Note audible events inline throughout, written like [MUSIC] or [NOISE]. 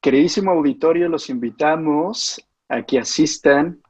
Queridísimo auditorio, los invitamos a que asistan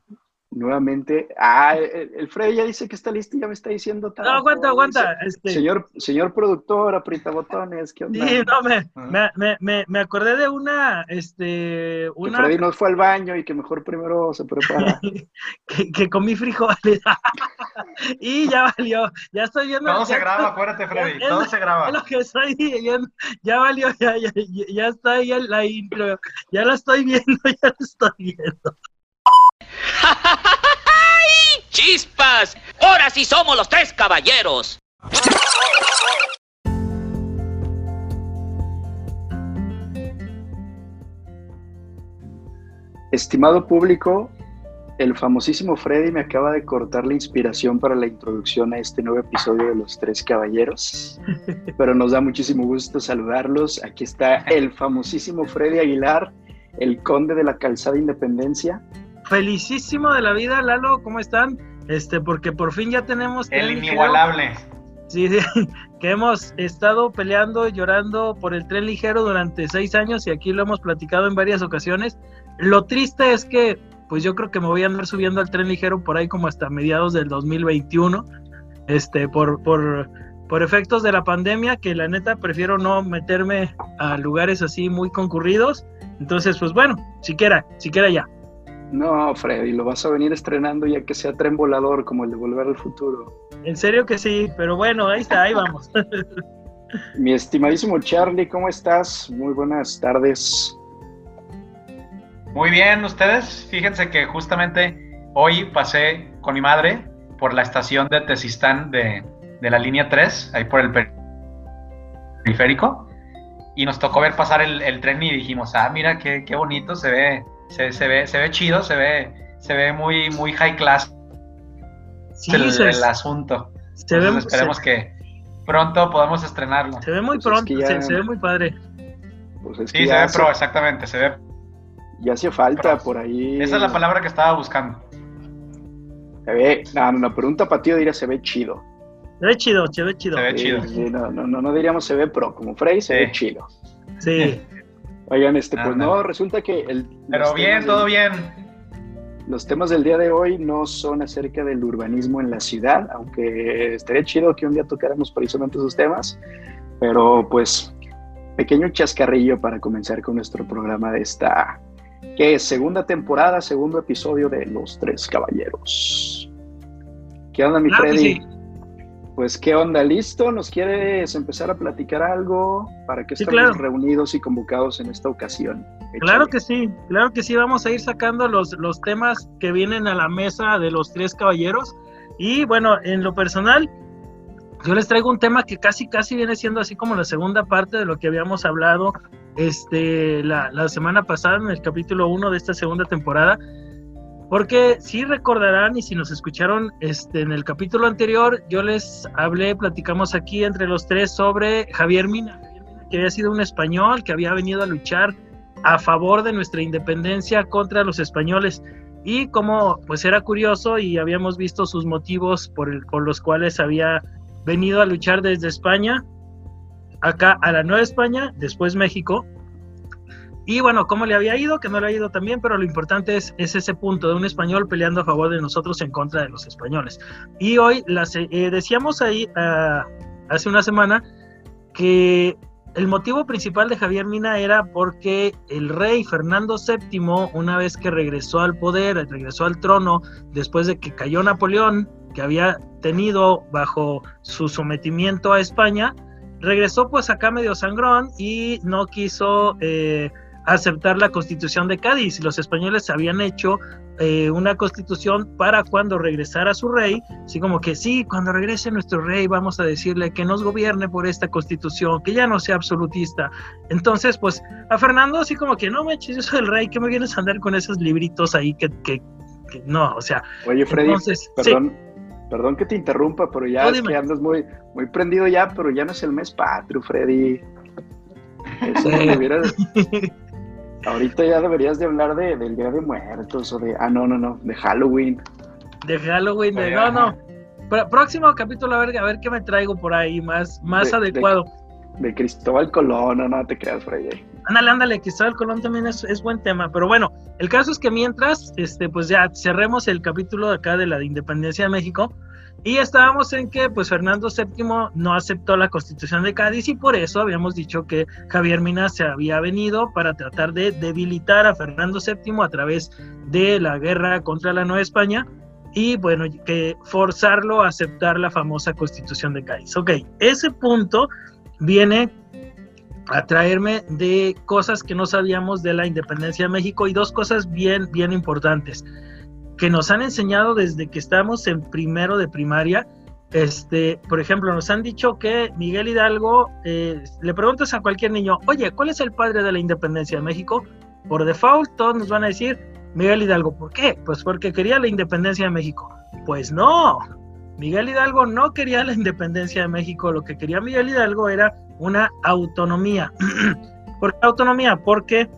nuevamente. Ah, el, Freddy ya dice que está listo y ya me está diciendo. No, aguanta, aguanta. Este... Señor, señor productor, aprieta botones, ¿qué onda? Sí, no, me, ah. me, me, me, acordé de una, este, una... Que Freddy no fue al baño y que mejor primero se prepara. [LAUGHS] que, que, comí frijoles. [LAUGHS] y ya valió, ya estoy viendo. Todo se graba, acuérdate, Freddy, todo se graba. Es lo que estoy viendo, ya valió, ya, ya, ya está ahí la intro, ya la estoy viendo, [LAUGHS] ya la estoy viendo. ¡Ay, [LAUGHS] chispas! Ahora sí somos los tres caballeros. Estimado público, el famosísimo Freddy me acaba de cortar la inspiración para la introducción a este nuevo episodio de Los Tres Caballeros, pero nos da muchísimo gusto saludarlos. Aquí está el famosísimo Freddy Aguilar, el conde de la calzada Independencia felicísimo de la vida, Lalo, ¿cómo están? Este, porque por fin ya tenemos... El inigualable. Sí, sí, [LAUGHS] que hemos estado peleando y llorando por el tren ligero durante seis años y aquí lo hemos platicado en varias ocasiones. Lo triste es que, pues yo creo que me voy a andar subiendo al tren ligero por ahí como hasta mediados del 2021, este, por, por, por efectos de la pandemia, que la neta prefiero no meterme a lugares así muy concurridos. Entonces, pues bueno, siquiera, siquiera ya. No, Freddy, lo vas a venir estrenando ya que sea tren volador como el de Volver al Futuro. En serio que sí, pero bueno, ahí está, ahí vamos. [LAUGHS] Mi estimadísimo Charlie, ¿cómo estás? Muy buenas tardes. Muy bien, ustedes. Fíjense que justamente hoy pasé con mi madre por la estación de Tesistán de, la línea 3, ahí por el periférico, y nos tocó ver pasar el, tren y dijimos, ah, mira qué, qué bonito se ve se, ve, se ve chido, se ve, se ve muy, muy high class el, asunto. esperemos que pronto podamos estrenarlo. Se ve muy pues pronto, se, ve muy padre. Pues sí, se ve pro, exactamente, se ve. Ya hacía falta por ahí. Esa es la palabra que estaba buscando. Se ve, no, no, pregunta para ti diría se ve chido. Se ve chido, se ve chido. Se ve chido. no, no, no, diríamos se ve pro, como Frey se ve chido. Sí. [LAUGHS] Oigan, este, pues no, resulta que el... Pero bien, todo bien. Los temas del día de hoy no son acerca del urbanismo en la ciudad, aunque estaría chido que un día tocáramos precisamente esos temas, pero pues pequeño chascarrillo para comenzar con nuestro programa de esta, que es segunda temporada, segundo episodio de Los Tres Caballeros. ¿Qué onda, mi Freddy? Pues, ¿qué onda? ¿Listo? ¿Nos quieres empezar a platicar algo? ¿Para que estemos reunidos y convocados en esta ocasión? Claro que sí, claro que sí. Vamos a ir sacando los, los temas que vienen a la mesa de los tres caballeros. Y bueno, en lo personal, yo les traigo un tema que casi, casi viene siendo así como la segunda parte de lo que habíamos hablado este, la, la semana pasada en el capítulo 1 de esta segunda temporada porque si recordarán y si nos escucharon este, en el capítulo anterior, yo les hablé, platicamos aquí entre los tres sobre Javier Mina, que había sido un español que había venido a luchar a favor de nuestra independencia contra los españoles. Y como pues era curioso y habíamos visto sus motivos por, el, por los cuales había venido a luchar desde España acá a la Nueva España, después México, y bueno, ¿cómo le había ido? Que no le ha ido también, pero lo importante es, es ese punto de un español peleando a favor de nosotros en contra de los españoles. Y hoy eh, decíamos ahí ah, hace una semana que el motivo principal de Javier Mina era porque el rey Fernando VII, una vez que regresó al poder, regresó al trono, después de que cayó Napoleón, que había tenido bajo su sometimiento a España, regresó pues acá medio sangrón y no quiso... Eh, aceptar la constitución de Cádiz. Los españoles habían hecho eh, una constitución para cuando regresara su rey, así como que sí, cuando regrese nuestro rey vamos a decirle que nos gobierne por esta constitución, que ya no sea absolutista. Entonces, pues a Fernando así como que no me eches, yo soy el rey, que me vienes a andar con esos libritos ahí que, que, no, o sea. Oye, Freddy, perdón. Perdón que te interrumpa, pero ya es que andas muy, muy prendido ya, pero ya no es el mes patrio, Freddy. [LAUGHS] Eso [LAUGHS] Ahorita ya deberías de hablar de, del Día de Muertos o de... Ah, no, no, no, de Halloween. De Halloween, no, no. próximo capítulo, a ver, a ver qué me traigo por ahí más, más adecuado. de Cristóbal Colón, no, no te creas, Freddy. Ándale, ándale, Cristóbal Colón también es, es, buen tema, pero bueno, el caso es que mientras, este, pues ya cerremos el capítulo de acá de la Independencia de México, y estábamos en que pues Fernando VII no aceptó la constitución de Cádiz y por eso habíamos dicho que Javier Mina se había venido para tratar de debilitar a Fernando VII a través de la guerra contra la Nueva España y bueno, que forzarlo a aceptar la famosa constitución de Cádiz. Ok, ese punto viene a traerme de cosas que no sabíamos de la independencia de México y dos cosas bien, bien importantes que nos han enseñado desde que estamos en primero de primaria. Este, por ejemplo, nos han dicho que Miguel Hidalgo, eh, le preguntas a cualquier niño, oye, ¿cuál es el padre de la independencia de México? Por default, todos nos van a decir Miguel Hidalgo. ¿Por qué? Pues porque quería la independencia de México. Pues no, Miguel Hidalgo no quería la independencia de México, lo que quería Miguel Hidalgo era una autonomía. [CLEARS THROAT] ¿Por qué autonomía? Porque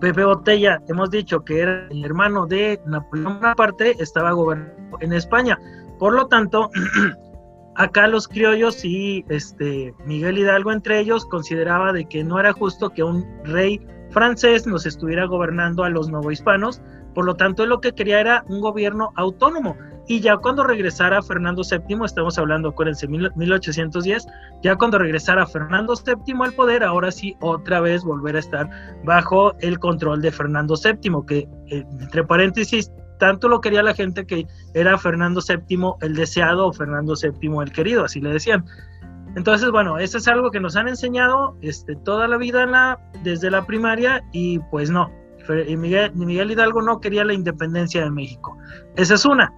Pepe Botella, hemos dicho que era el hermano de Napoleón Bonaparte, estaba gobernando en España. Por lo tanto, [CLEARS THROAT] acá los criollos y este Miguel Hidalgo entre ellos consideraba de que no era justo que un rey francés nos estuviera gobernando a los novohispanos, por lo tanto él lo que quería era un gobierno autónomo. Y ya cuando regresara Fernando VII, estamos hablando, acuérdense, 1810, ya cuando regresara Fernando VII al poder, ahora sí, otra vez volver a estar bajo el control de Fernando VII, que eh, entre paréntesis, tanto lo quería la gente que era Fernando VII el deseado o Fernando VII el querido, así le decían. Entonces, bueno, eso es algo que nos han enseñado este, toda la vida desde la primaria y pues no, Miguel, Miguel Hidalgo no quería la independencia de México. Esa es una.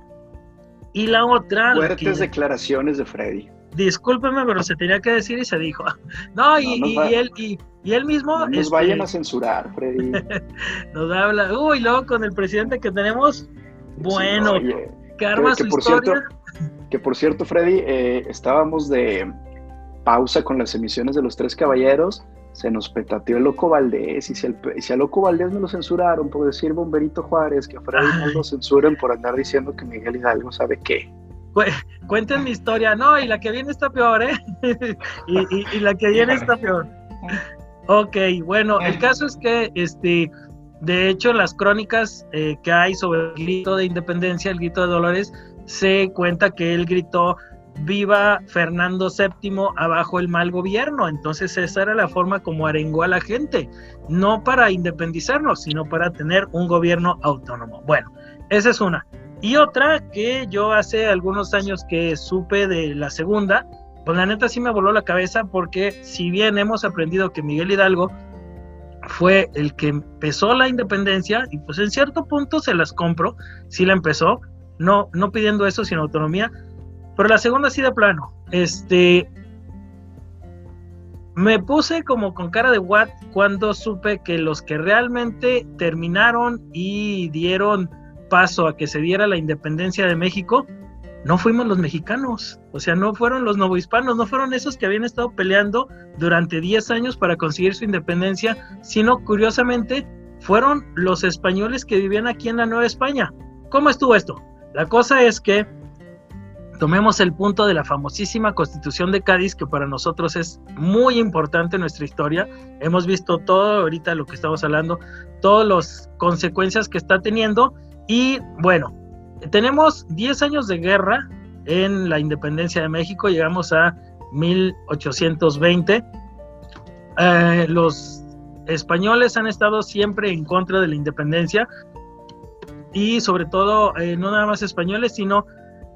Y la otra... Fuertes declaraciones de Freddy. Discúlpeme, pero se tenía que decir y se dijo. [LAUGHS] No, y, él, y, él mismo... No nos este, vayan a censurar, Freddy. [LAUGHS] nos habla... Uy, luego con el presidente que tenemos... Bueno, que arma su por Cierto, que por cierto, Freddy, eh, estábamos de pausa con las emisiones de Los Tres Caballeros se nos petateó el Loco Valdés y si, el, si a Loco Valdés me lo censuraron por decir Bomberito Juárez, que a Freddy no lo censuren por andar diciendo que Miguel Hidalgo sabe qué. cuenten mi historia, no, y la que viene está peor, ¿eh? [LAUGHS] y, la que viene está peor. Ok, bueno, el caso es que, este, de hecho, las crónicas eh, que hay sobre el grito de independencia, el grito de Dolores, se cuenta que él gritó viva Fernando VII abajo el mal gobierno. Entonces esa era la forma como arengó a la gente, no para independizarnos, sino para tener un gobierno autónomo. Bueno, esa es una. Y otra que yo hace algunos años que supe de la segunda, pues la neta sí me voló la cabeza porque si bien hemos aprendido que Miguel Hidalgo fue el que empezó la independencia y pues en cierto punto se las compro, sí la empezó, no, no pidiendo eso, sino autonomía, pero la segunda sí de plano. Este. Me puse como con cara de what cuando supe que los que realmente terminaron y dieron paso a que se diera la independencia de México, no fuimos los mexicanos, o sea, no fueron los novohispanos, no fueron esos que habían estado peleando durante 10 años para conseguir su independencia, sino curiosamente fueron los españoles que vivían aquí en la Nueva España. ¿Cómo estuvo esto? La cosa es que Tomemos el punto de la famosísima Constitución de Cádiz, que para nosotros es muy importante en nuestra historia. Hemos visto todo ahorita lo que estamos hablando, todas las consecuencias que está teniendo. Y bueno, tenemos 10 años de guerra en la independencia de México, llegamos a 1820. Eh, los españoles han estado siempre en contra de la independencia y sobre todo eh, no nada más españoles, sino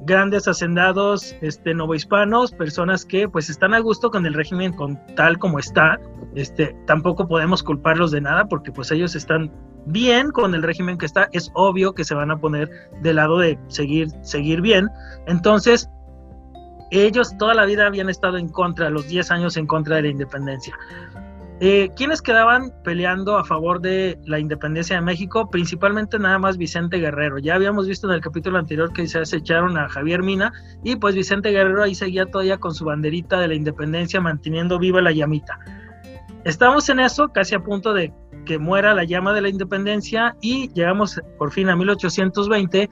grandes hacendados este, novohispanos, personas que pues están a gusto con el régimen con tal como está. Este, tampoco podemos culparlos de nada porque pues ellos están bien con el régimen que está. Es obvio que se van a poner del lado de seguir, seguir bien. Entonces, ellos toda la vida habían estado en contra, los 10 años en contra de la independencia. Eh, ¿Quiénes quedaban peleando a favor de la independencia de México? Principalmente nada más Vicente Guerrero. Ya habíamos visto en el capítulo anterior que se acecharon a Javier Mina y pues Vicente Guerrero ahí seguía todavía con su banderita de la independencia manteniendo viva la llamita. Estamos en eso, casi a punto de que muera la llama de la independencia y llegamos por fin a 1820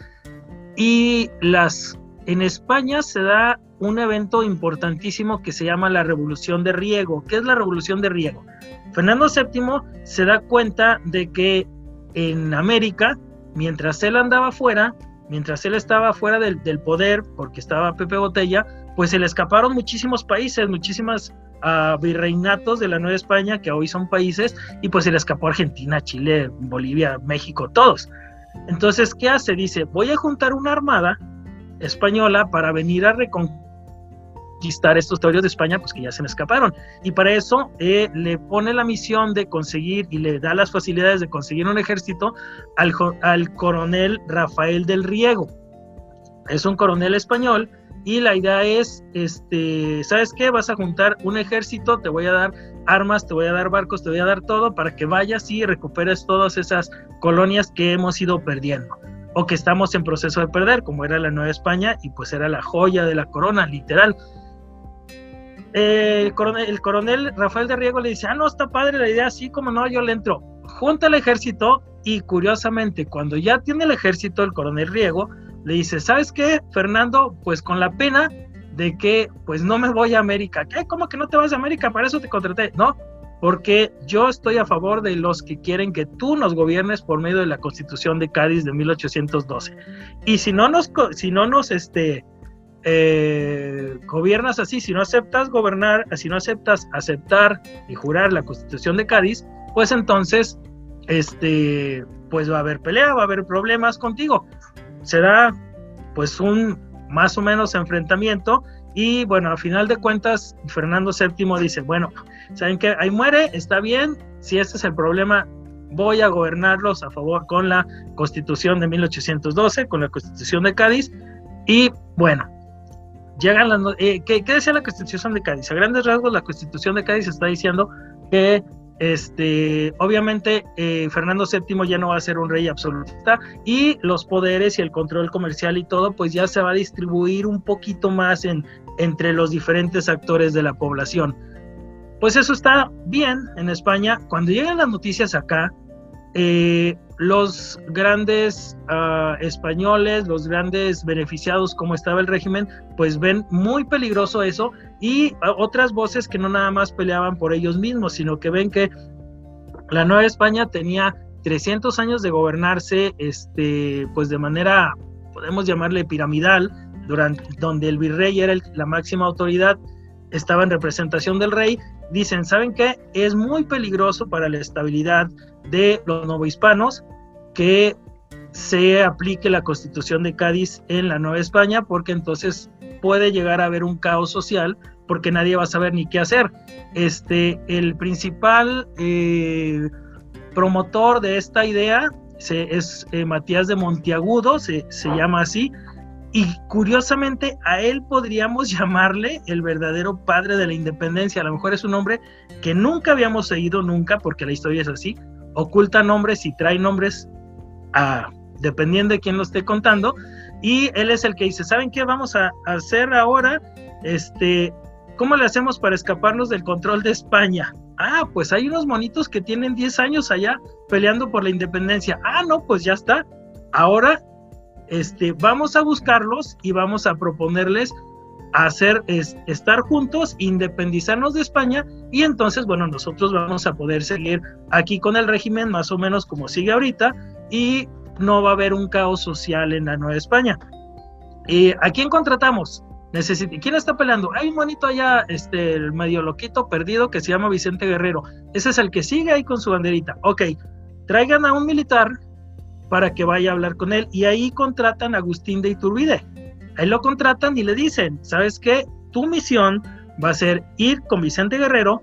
y las en España se da un evento importantísimo que se llama la Revolución de Riego. ¿Qué es la Revolución de Riego? Fernando VII se da cuenta de que en América, mientras él andaba fuera, mientras él estaba fuera del, poder, porque estaba Pepe Botella, pues se le escaparon muchísimos países, muchísimas uh, virreinatos de la Nueva España, que hoy son países, y pues se le escapó Argentina, Chile, Bolivia, México, todos. Entonces, ¿qué hace? Dice, voy a juntar una armada española para venir a reconquistar estos territorios de España, pues que ya se me escaparon. Y para eso eh, le pone la misión de conseguir y le da las facilidades de conseguir un ejército al, al coronel Rafael del Riego. Es un coronel español y la idea es, este, ¿sabes qué? Vas a juntar un ejército, te voy a dar armas, te voy a dar barcos, te voy a dar todo para que vayas y recuperes todas esas colonias que hemos ido perdiendo o que estamos en proceso de perder, como era la Nueva España y pues era la joya de la corona, literal. El, coronel, Rafael de Riego le dice, ah, no, está padre la idea, así como no, yo le entro. Junta el ejército y curiosamente, cuando ya tiene el ejército, el coronel Riego le dice, ¿sabes qué, Fernando? Pues con la pena de que pues no me voy a América. ¿Qué? ¿Cómo que no te vas a América? Para eso te contraté. No, porque yo estoy a favor de los que quieren que tú nos gobiernes por medio de la Constitución de Cádiz de 1812. Y si no nos, si no nos este, eh, gobiernas así, si no aceptas gobernar, si no aceptas aceptar y jurar la Constitución de Cádiz, pues entonces, este, pues va a haber pelea, va a haber problemas contigo. Será pues un más o menos enfrentamiento y bueno, a final de cuentas, Fernando VII dice, bueno, ¿saben qué? Ahí muere, está bien, si ese es el problema, voy a gobernarlos a favor con la constitución de 1812, con la constitución de Cádiz. Y bueno, llegan las... Eh, ¿qué, ¿Qué decía la constitución de Cádiz? A grandes rasgos, la constitución de Cádiz está diciendo que este, obviamente eh, Fernando VII ya no va a ser un rey absolutista y los poderes y el control comercial y todo pues ya se va a distribuir un poquito más en, entre los diferentes actores de la población. Pues eso está bien en España. Cuando llegan las noticias acá, eh, los grandes ah, españoles, los grandes beneficiados como estaba el régimen, pues ven muy peligroso eso y ah, otras voces que no nada más peleaban por ellos mismos, sino que ven que la Nueva España tenía 300 años de gobernarse este, pues de manera, podemos llamarle piramidal, durante, donde el virrey era la máxima autoridad, estaba en representación del rey, dicen, ¿saben qué? Es muy peligroso para la estabilidad de los novohispanos que se aplique la constitución de Cádiz en la Nueva España, porque entonces puede llegar a haber un caos social porque nadie va a saber ni qué hacer. Este, el principal eh, promotor de esta idea es eh, Matías de Monteagudo, se, se llama así, y curiosamente a él podríamos [LAUGHS] llamarle el verdadero padre de la independencia. A lo mejor es un hombre que nunca habíamos seguido nunca, porque la historia es así. Oculta nombres y trae nombres a, dependiendo de quién lo esté contando. Y él es el que dice, ¿saben qué vamos a hacer ahora? Este, ¿Cómo le hacemos para escaparnos del control de España? Ah, pues hay unos monitos que tienen 10 años allá peleando por la independencia. Ah, no, pues ya está. Ahora este, vamos a buscarlos y vamos a proponerles hacer estar juntos, independizarnos de España y entonces, bueno, nosotros vamos a poder seguir aquí con el régimen más o menos como sigue ahorita y no va a haber un caos social en la Nueva España. ¿Y ¿A quién contratamos? ¿Quién está peleando? Hay un monito allá, este, el medio loquito perdido que se llama Vicente Guerrero. Ese es el que sigue ahí con su banderita. Ok, traigan a un militar para que vaya a hablar con él. Y ahí contratan a Agustín de Iturbide. Ahí lo contratan y le dicen, ¿sabes qué? Tu misión va a ser ir con Vicente Guerrero,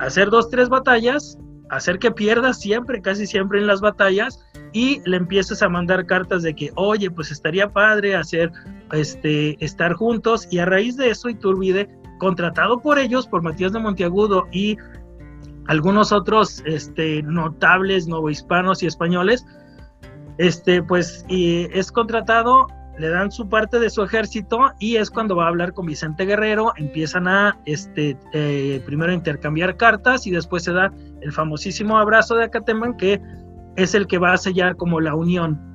hacer dos, tres batallas, hacer que pierdas siempre, casi siempre en las batallas, y le empiezas a mandar cartas de que, oye, pues estaría padre hacer, este, estar juntos, y a raíz de eso Iturbide, contratado por ellos, por Matías de Monteagudo y algunos otros este, notables novohispanos y españoles, este, pues y es contratado, le dan su parte de su ejército y es cuando va a hablar con Vicente Guerrero, empiezan a este, eh, primero intercambiar cartas y después se da el famosísimo abrazo de Acatemán que es el que va a sellar como la unión.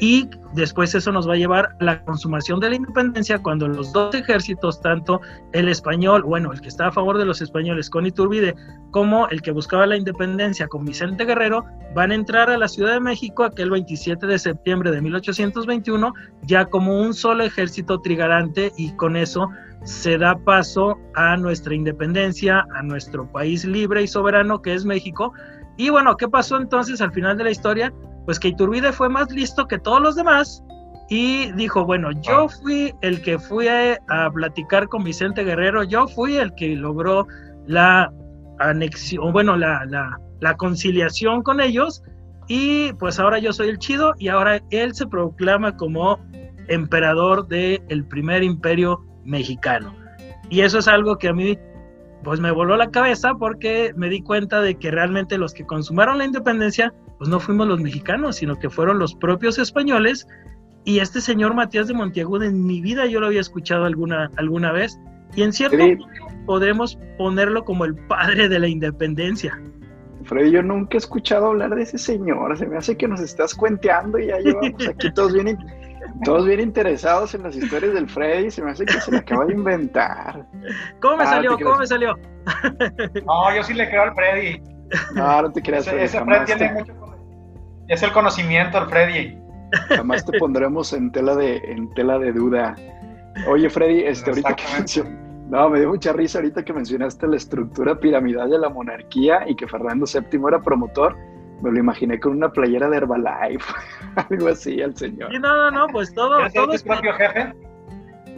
Y después eso nos va a llevar a la consumación de la independencia cuando los dos ejércitos, tanto el español, bueno, el que está a favor de los españoles con Iturbide, como el que buscaba la independencia con Vicente Guerrero, van a entrar a la Ciudad de México aquel 27 de septiembre de 1821, ya como un solo ejército trigarante y con eso se da paso a nuestra independencia, a nuestro país libre y soberano que es México. Y bueno, ¿qué pasó entonces al final de la historia? Pues que Iturbide fue más listo que todos los demás y dijo, bueno, yo ah. fui el que fui a, platicar con Vicente Guerrero, yo fui el que logró la anexión, bueno, la, la, conciliación con ellos y pues ahora yo soy el chido y ahora él se proclama como emperador del primer imperio mexicano. Y eso es algo que a mí pues me voló la cabeza porque me di cuenta de que realmente los que consumaron la independencia pues no fuimos los mexicanos, sino que fueron los propios españoles. Y este señor Matías de Monteagudo en mi vida yo lo había escuchado alguna, alguna vez. Y en cierto modo podremos ponerlo como el padre de la independencia. Freddy, yo nunca he escuchado hablar de ese señor. Se me hace que nos estás cuenteando y ya llevamos [LAUGHS] aquí todos bien, todos bien interesados en las historias del Freddy. Se me hace que se le acaba de inventar. ¿Cómo me ah, salió? ¿Cómo me salió? No, yo sí le creo al Freddy. No, no te creas. Ese, Freddy tiene mucho es el conocimiento, el Freddy. Jamás te pondremos en tela de, en tela de duda. Oye, Freddy, este, ahorita que no, me dio mucha risa ahorita que mencionaste la estructura piramidal de la monarquía y que Fernando VII era promotor. Me lo imaginé con una playera de Herbalife, [LAUGHS] algo así al señor. Sí, no, no, no, pues todo. todo es propio jefe?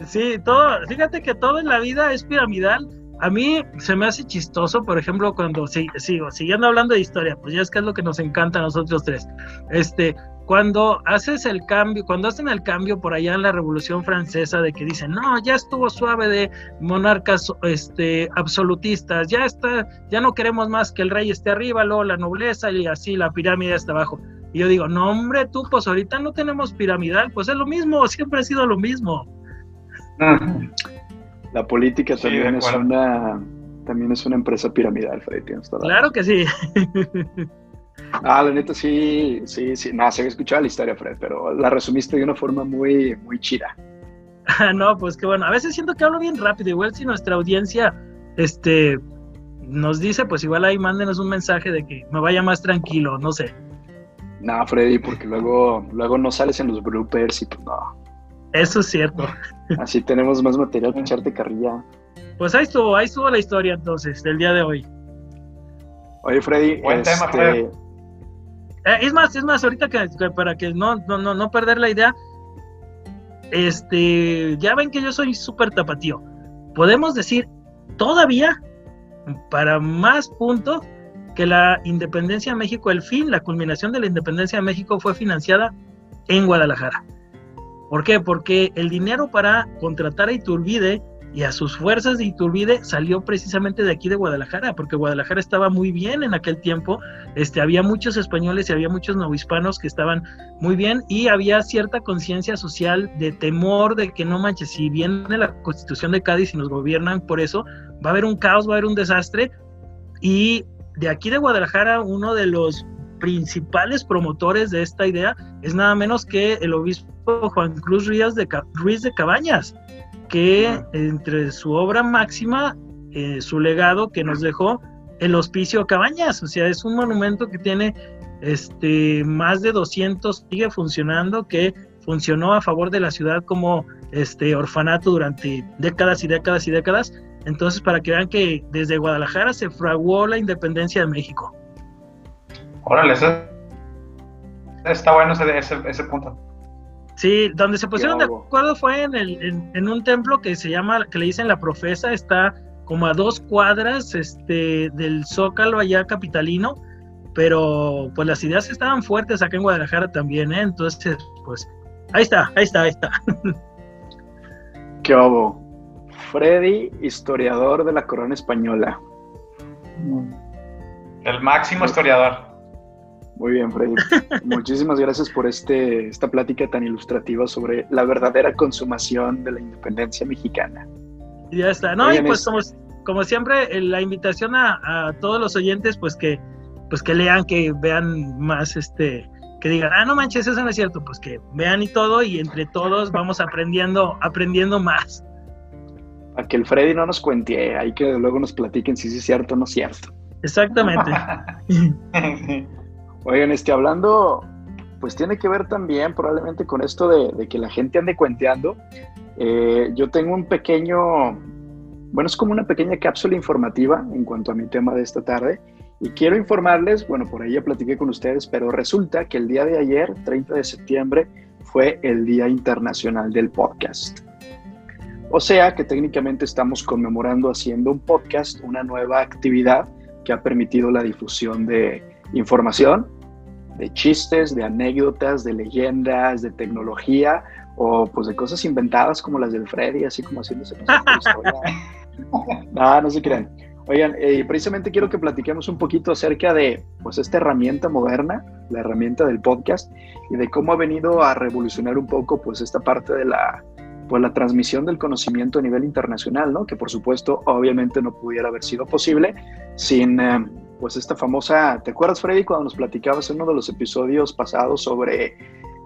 Sí, todo. Fíjate que todo en la vida es piramidal a mí se me hace chistoso, por ejemplo, cuando sigo, siguiendo hablando de historia, pues ya es que es lo que nos encanta a nosotros tres. Este, cuando haces el cambio, cuando hacen el cambio por allá en la Revolución Francesa de que dicen, no, ya estuvo suave de monarcas este, absolutistas, ya está, ya no queremos más que el rey esté arriba, luego la nobleza y así la pirámide está abajo. Y yo digo, no, hombre, tú, pues ahorita no tenemos piramidal, pues es lo mismo, [LAUGHS] siempre ha sido lo mismo. La política también es una también es una empresa piramidal, Freddy, Claro que sí. Ah, la neta sí, sí, sí. No, se había escuchado la historia, Fred, pero la resumiste de una forma muy, muy chida. Ah, [LAUGHS] no, pues que bueno, a veces siento que hablo bien rápido. Igual si nuestra audiencia este, nos dice, pues igual ahí mándenos un mensaje de que me vaya más tranquilo, no sé. No, Freddy, porque luego, luego no sales en los bloopers y pues no. Eso es cierto. Así tenemos más material para echarte carrilla. Pues ahí estuvo, ahí estuvo la historia entonces, del día de hoy. Oye, Freddy, Buen tema, este, Freddy. Eh, es más, es más, ahorita que, para que no, no, no, no perder la idea, este, ya ven que yo soy súper tapatío. Podemos decir todavía, para más puntos, que la independencia de México, el fin, la culminación de la independencia de México fue financiada en Guadalajara. ¿Por qué? Porque el dinero para contratar a Iturbide y a sus fuerzas de Iturbide salió precisamente de aquí de Guadalajara, porque Guadalajara estaba muy bien en aquel tiempo, este, había muchos españoles y había muchos novohispanos que estaban muy bien y había cierta conciencia social de temor de que no manches, si viene la constitución de Cádiz y nos gobiernan por eso, va a haber un caos, va a haber un desastre y de aquí de Guadalajara uno de los principales promotores de esta idea es nada menos que el obispo Juan Cruz Ruiz de, Ruiz de Cabañas, que entre su obra máxima, eh, su legado que nos dejó el Hospicio Cabañas, o sea, es un monumento que tiene este, más de 200, sigue funcionando, que funcionó a favor de la ciudad como este orfanato durante décadas y décadas y décadas. Entonces, para que vean que desde Guadalajara se fraguó la independencia de México. Órale, está bueno ese, ese punto. Sí, donde se pusieron de acuerdo fue en, el, en, un templo que se llama, que le dicen la profesa, está como a dos cuadras este, del Zócalo allá capitalino, pero pues las ideas estaban fuertes acá en Guadalajara también, ¿eh? Entonces, pues ahí está, ahí está, ahí está. [LAUGHS] ¿Qué hubo? Freddy, historiador de la corona española. El máximo historiador. Muy bien, Freddy. [LAUGHS] Muchísimas gracias por este, esta plática tan ilustrativa sobre la verdadera consumación de la independencia mexicana. ya está. No, y pues como, siempre, eh, la invitación a, todos los oyentes, pues que, pues que lean, que vean más este que digan, ah, no manches, eso no es cierto, pues que vean y todo y entre todos vamos aprendiendo, aprendiendo más. A que el Freddy no nos cuente, hay que luego nos platiquen si es cierto o no es cierto. Exactamente. [LAUGHS] [LAUGHS] Oigan, este, hablando, pues tiene que ver también probablemente con esto de, que la gente ande cuenteando. Eh, yo tengo un pequeño, bueno, es como una pequeña cápsula informativa en cuanto a mi tema de esta tarde. Y quiero informarles, bueno, por ahí ya platiqué con ustedes, pero resulta que el día de ayer, 30 de septiembre, fue el Día Internacional del Podcast. O sea que técnicamente estamos conmemorando haciendo un podcast, una nueva actividad que ha permitido la difusión de información, de chistes, de anécdotas, de leyendas, de tecnología o pues de cosas inventadas como las del Freddy, así como haciéndose [LAUGHS] no, no se crean. Oigan, eh, precisamente quiero que platiquemos un poquito acerca de pues esta herramienta moderna, la herramienta del podcast y de cómo ha venido a revolucionar un poco pues esta parte de la pues la transmisión del conocimiento a nivel internacional, ¿no? Que por supuesto obviamente no pudiera haber sido posible sin eh, pues esta famosa, ¿te acuerdas Freddy cuando nos platicabas en uno de los episodios pasados sobre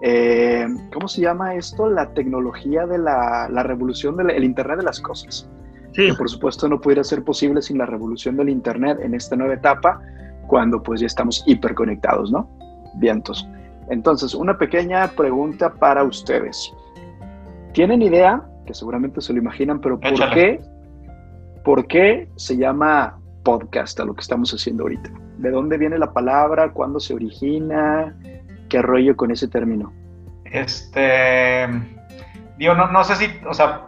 eh, ¿cómo se llama esto? La tecnología de la, la revolución del Internet de las cosas que por supuesto no pudiera ser posible sin la revolución del Internet en esta nueva etapa, cuando pues ya estamos hiperconectados, ¿no? Vientos. Entonces, una pequeña pregunta para ustedes. ¿Tienen idea, que seguramente se lo imaginan, pero ¿por qué, por qué se llama podcast a lo que estamos haciendo ahorita? ¿De dónde viene la palabra? ¿Cuándo se origina? ¿Qué rollo con ese término? Este, digo, no, no sé si, o sea,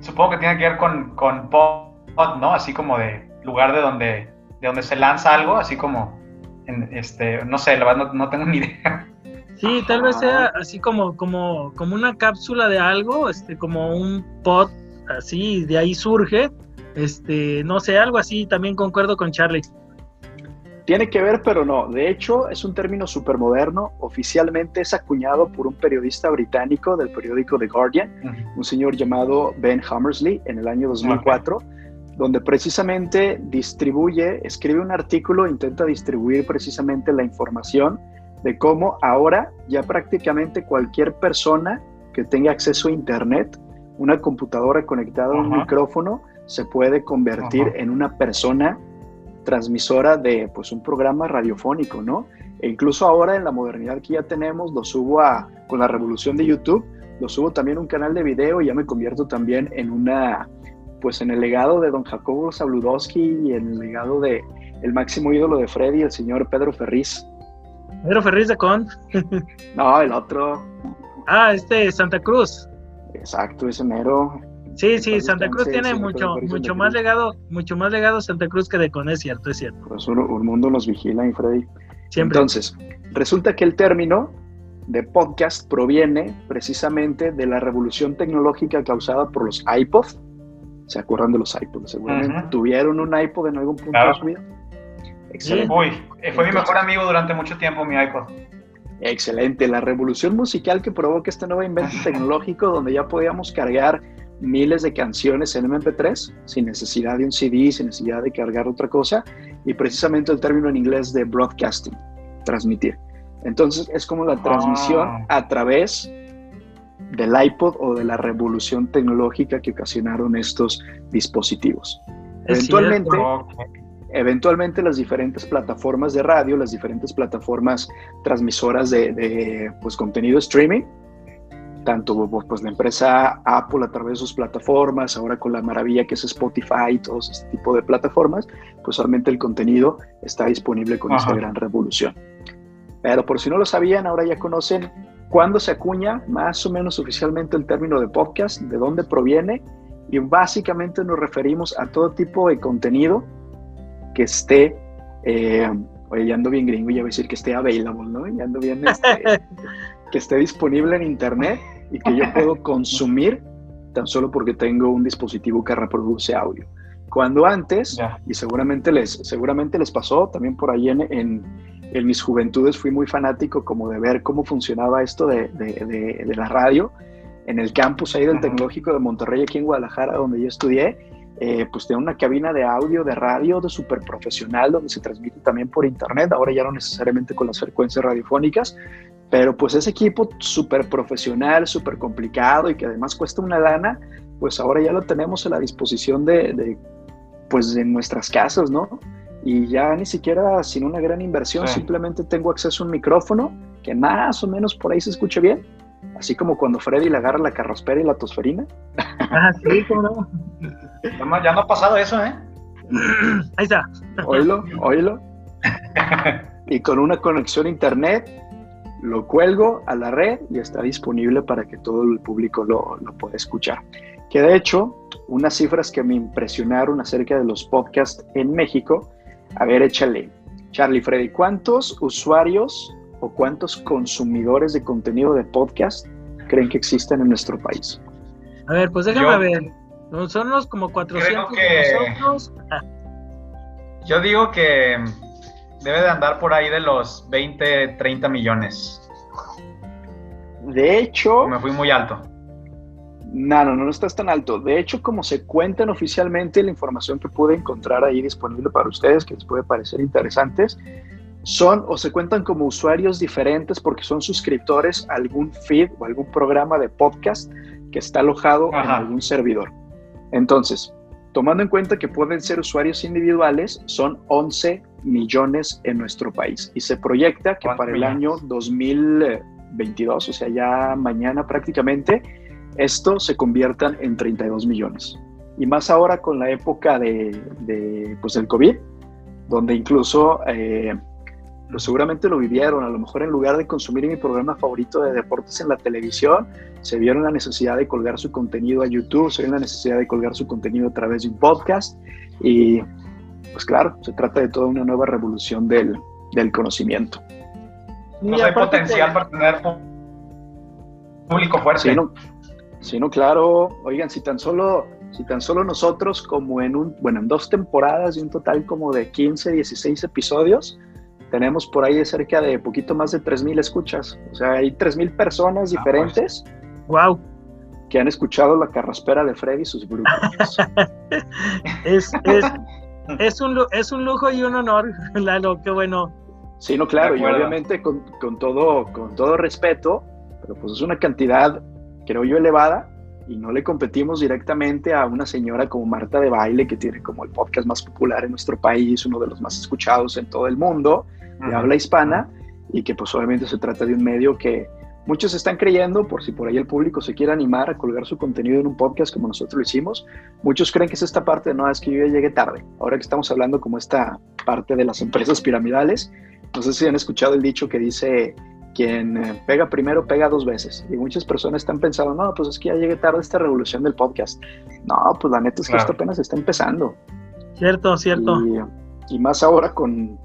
supongo que tiene que ver con, con pod, ¿no? Así como de lugar de donde, de donde se lanza algo, así como, en, este, no sé, la verdad no, tengo ni idea. Sí, tal vez sea así como, como, como una cápsula de algo, este, como un pod, así, de ahí surge, este, no sé, algo así, también concuerdo con Charlie. Tiene que ver, pero no. De hecho, es un término súper moderno. Oficialmente es acuñado por un periodista británico del periódico The Guardian, un señor llamado Ben Hammersley, en el año 2004, donde precisamente distribuye, escribe un artículo, intenta distribuir precisamente la información de cómo ahora ya prácticamente cualquier persona que tenga acceso a Internet, una computadora conectada a un micrófono, se puede convertir en una persona transmisora de pues un programa radiofónico, ¿no? E incluso ahora en la modernidad que ya tenemos, lo subo a, con la revolución de YouTube, lo subo también a un canal de video y ya me convierto también en una, pues en el legado de don Jacobo Zabludowski y en el legado de el máximo ídolo de Freddy, el señor Pedro Ferriz. Pedro Ferriz de Con. no, el otro. Ah, este, Santa Cruz. Exacto, ese mero. Sí, sí, Santa Cruz tiene mucho, mucho más legado, mucho más legado Santa Cruz que de Con, es cierto, es cierto. Pues un, mundo nos vigila, y Freddy. Siempre. Entonces, resulta que el término de podcast proviene precisamente de la revolución tecnológica causada por los iPods. ¿Se acuerdan de los iPods? Seguramente tuvieron un iPod en algún punto de su vida. Excelente. Uy, eh, fue mi mejor amigo durante mucho tiempo mi iPod. Excelente, la revolución musical que provoca este nuevo invento [LAUGHS] tecnológico donde ya podíamos cargar miles de canciones en MP3 sin necesidad de un CD, sin necesidad de cargar otra cosa y precisamente el término en inglés de broadcasting, transmitir. Entonces es como la transmisión ah. a través del iPod o de la revolución tecnológica que ocasionaron estos dispositivos. Eventualmente, eventualmente las diferentes plataformas de radio, las diferentes plataformas transmisoras de, de pues, contenido streaming, tanto pues, la empresa Apple a través de sus plataformas, ahora con la maravilla que es Spotify y todos este tipo de plataformas, pues solamente el contenido está disponible con esta gran revolución. Pero por si no lo sabían, ahora ya conocen cuándo se acuña más o menos oficialmente el término de podcast, de dónde proviene, y básicamente nos referimos a todo tipo de contenido que esté, eh, oye, ya ando bien gringo, ya voy a decir que esté available, ¿no? Ya ando bien, este, [LAUGHS] que esté disponible en internet y que yo puedo consumir tan solo porque tengo un dispositivo que reproduce audio. Cuando antes, y seguramente les, seguramente les pasó, también por ahí en, en, mis juventudes fui muy fanático como de ver cómo funcionaba esto de, de, de, la radio en el campus ahí del Tecnológico de Monterrey, aquí en Guadalajara, donde yo estudié, eh, pues tenía una cabina de audio, de radio, de súper profesional, donde se transmite también por internet, ahora ya no necesariamente con las frecuencias radiofónicas, Pero pues ese equipo súper profesional, súper complicado y que además cuesta una lana, pues ahora ya lo tenemos a la disposición de, pues de nuestras casas, ¿no? Y ya ni siquiera sin una gran inversión, simplemente tengo acceso a un micrófono que más o menos por ahí se escuche bien, así como cuando Freddy le agarra la carrospera y la tosferina. Ah, sí, cómo no. [LAUGHS] Ya no, ha pasado eso, ¿eh? [CLEARS THROAT] Ahí está. Oílo, oílo. [LAUGHS] Y con una conexión a internet, lo cuelgo a la red y está disponible para que todo el público lo, lo pueda escuchar. Que de hecho, unas cifras que me impresionaron acerca de los podcasts en México, a ver, échale. Charlie Freddy, ¿cuántos usuarios o cuántos consumidores de contenido de podcast creen que existen en nuestro país? A ver, pues déjame ver. Son unos como 400 nosotros. [LAUGHS] Yo digo que debe de andar por ahí de los 20, 30 millones. De hecho... Me fui muy alto. No, no, no estás tan alto. De hecho, como se cuentan oficialmente, la información que pude encontrar ahí disponible para ustedes, que les puede parecer interesantes, son o se cuentan como usuarios diferentes porque son suscriptores a algún feed o algún programa de podcast que está alojado en algún servidor. Entonces, tomando en cuenta que pueden ser usuarios individuales, son 11 millones en nuestro país y se proyecta que para el año 2022, o sea, ya mañana prácticamente, esto se conviertan en 32 millones. Y más ahora con la época de, pues, del COVID, donde incluso eh, pues seguramente lo vivieron, a lo mejor en lugar de consumir mi programa favorito de deportes en la televisión, se vieron la necesidad de colgar su contenido a YouTube, se vieron la necesidad de colgar su contenido a través de un podcast y pues claro, se trata de toda una nueva revolución del, del conocimiento. No hay potencial para tener público fuerte. Sí no, sí, no, claro. Oigan, si tan solo si tan solo nosotros como en un bueno, en dos temporadas y un total como de 15, 16 episodios, tenemos por ahí de cerca de poquito más de 3.000 escuchas. O sea, hay 3.000 personas ah, diferentes. Wow. Pues. Que han escuchado la carraspera de Freddy y sus grupos. [LAUGHS] es, es, un, es un lujo y un honor, [LAUGHS] Lalo, qué bueno. Sí, no, claro, y obviamente con, con, todo, con todo respeto, pero pues es una cantidad, creo yo, elevada, y no le competimos directamente a una señora como Marta de Baile, que tiene como el podcast más popular en nuestro país, uno de los más escuchados en todo el mundo, de habla hispana, y que pues obviamente se trata de un medio que muchos están creyendo, por si por ahí el público se quiere animar a colgar su contenido en un podcast como nosotros lo hicimos, muchos creen que es esta parte, no, es que yo ya llegué tarde, ahora que estamos hablando como esta parte de las empresas piramidales, no sé si han escuchado el dicho que dice quien eh, pega primero pega dos veces. Y muchas personas están pensando, no, pues es que ya llegué tarde a esta revolución del podcast. No, pues la neta es que esto apenas está empezando. Cierto, cierto. Y, más ahora con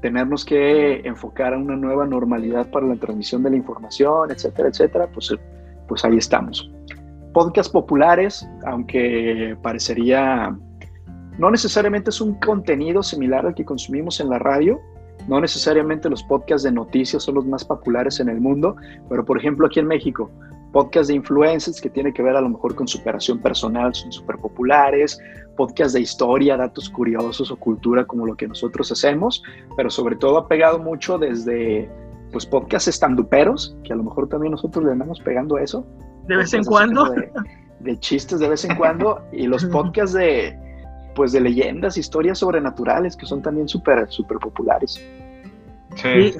tenernos que enfocar a una nueva normalidad para la transmisión de la información, etcétera, etcétera, pues, pues ahí estamos. Podcasts populares, aunque parecería, no necesariamente es un contenido similar al que consumimos en la radio, no necesariamente los podcasts de noticias son los más populares en el mundo, pero por ejemplo aquí en México, podcasts de influencers que tiene que ver a lo mejor con superación personal son súper populares, podcasts de historia, datos curiosos o cultura como lo que nosotros hacemos, pero sobre todo ha pegado mucho desde pues podcasts estanduperos, que a lo mejor también nosotros le andamos pegando eso. De vez en cuando. De, de chistes de vez en [LAUGHS] cuando y los podcasts de pues de leyendas, historias sobrenaturales que son también súper súper populares. Sí.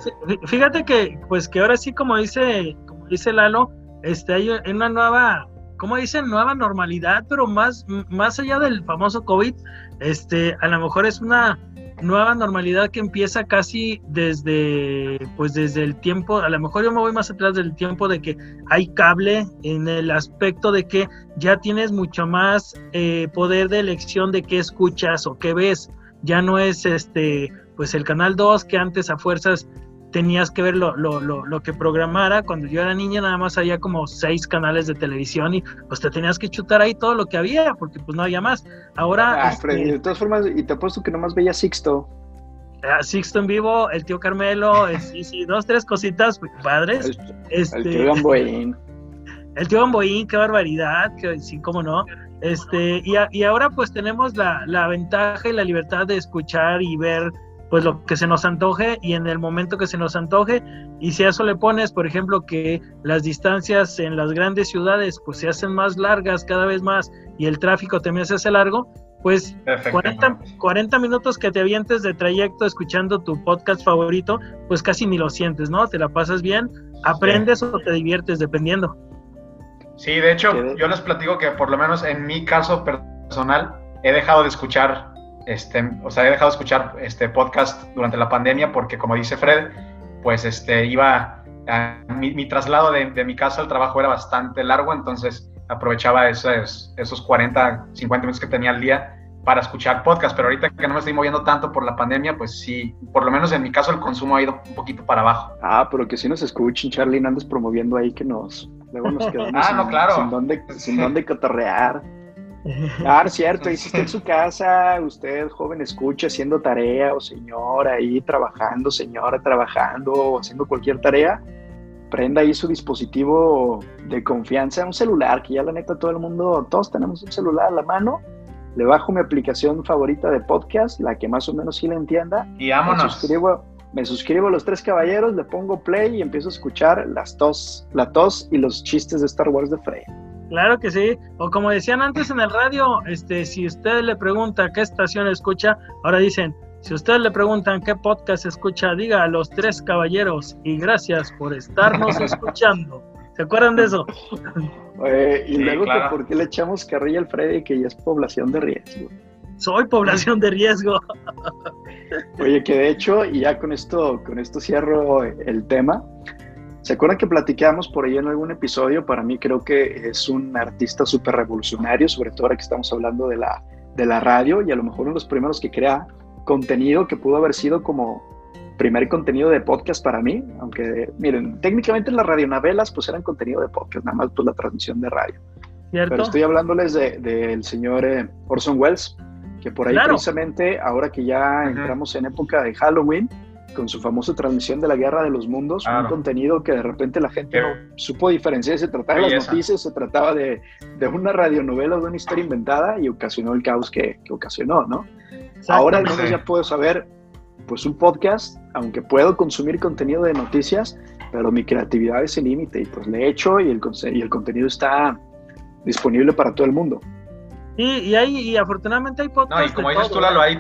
Fíjate que pues que ahora sí como dice como dice Lalo, este hay una nueva como dicen nueva normalidad, pero más más allá del famoso COVID, este a lo mejor es una nueva normalidad que empieza casi desde, pues desde el tiempo, a lo mejor yo me voy más atrás del tiempo de que hay cable en el aspecto de que ya tienes mucho más eh, poder de elección de qué escuchas o qué ves. Ya no es este, pues el canal 2 que antes a fuerzas tenías que ver lo, lo, lo, que programara. Cuando yo era niña nada más había como seis canales de televisión y pues te tenías que chutar ahí todo lo que había porque pues no había más. Ahora... Ah, este, de todas formas, y te apuesto que nomás veía Sixto. Ah, Sixto en vivo, el tío Carmelo, [LAUGHS] sí, sí, dos, tres cositas padres. El, este, [LAUGHS] el tío Gamboín. El tío Gamboín, qué barbaridad, que sí, cómo no. Este, y, y ahora pues tenemos la, la ventaja y la libertad de escuchar y ver pues lo que se nos antoje y en el momento que se nos antoje. Y si a eso le pones, por ejemplo, que las distancias en las grandes ciudades pues se hacen más largas cada vez más y el tráfico también se hace largo, pues 40, 40, minutos que te avientes de trayecto escuchando tu podcast favorito, pues casi ni lo sientes, ¿no? Te la pasas bien, aprendes o te diviertes, dependiendo. Sí, de hecho, yo les platico que por lo menos en mi caso personal, he dejado de escuchar este, o sea, he dejado de escuchar este podcast durante la pandemia porque, como dice Fred, pues este, iba, mi, traslado de, mi casa al trabajo era bastante largo, entonces aprovechaba esos, esos 40, 50 minutos que tenía al día para escuchar podcast, pero ahorita que no me estoy moviendo tanto por la pandemia, pues sí, por lo menos en mi caso el consumo ha ido un poquito para abajo. Ah, pero que si nos escuchen, Charlie, no andes promoviendo ahí que nos, luego nos [LAUGHS] quedamos ah, no, claro. sin, dónde, sin dónde cotorrear. [LAUGHS] Ah, cierto, ahí está en su casa, usted joven escucha haciendo tarea o señora ahí trabajando, señora trabajando o haciendo cualquier tarea, prenda ahí su dispositivo de confianza, un celular, que ya la neta todo el mundo, todos tenemos un celular a la mano, le bajo mi aplicación favorita de podcast, la que más o menos sí le entienda. Y vámonos. Me suscribo, me suscribo a Los Tres Caballeros, le pongo play y empiezo a escuchar las tos, la tos y los chistes de Star Wars de Frey. Claro que sí. O como decían antes en el radio, este, si usted le pregunta qué estación escucha, ahora dicen, si usted le preguntan qué podcast escucha, diga a los tres caballeros y gracias por estarnos [LAUGHS] escuchando. ¿Se acuerdan de eso? y luego por qué le echamos carrilla al Freddy que ya es población de riesgo. Soy población de riesgo. Oye, que de hecho, y ya con esto, con esto cierro el tema. ¿Se acuerdan que platicamos por ahí en algún episodio? Para mí creo que es un artista súper revolucionario, sobre todo ahora que estamos hablando de la, de la radio y a lo mejor uno de los primeros que crea contenido que pudo haber sido como primer contenido de podcast para mí, aunque miren, técnicamente las radionovelas pues eran contenido de podcast, nada más pues la transmisión de radio. Pero estoy hablándoles del de, señor eh, Orson Welles, que por ahí precisamente, ahora que ya entramos en época de Halloween, con su famosa transmisión de la Guerra de los Mundos, un contenido que de repente la gente no supo diferenciar, se trataba de las noticias, se trataba de, de, una radionovela o de una historia inventada y ocasionó el caos que, que ocasionó, ¿no? Ahora al menos ya puedo saber, pues un podcast, aunque puedo consumir contenido de noticias, pero mi creatividad es el límite y pues le he hecho y el, y el contenido está disponible para todo el mundo. Sí, y, hay, y afortunadamente hay podcasts. No, y como dices tú, Lalo, hay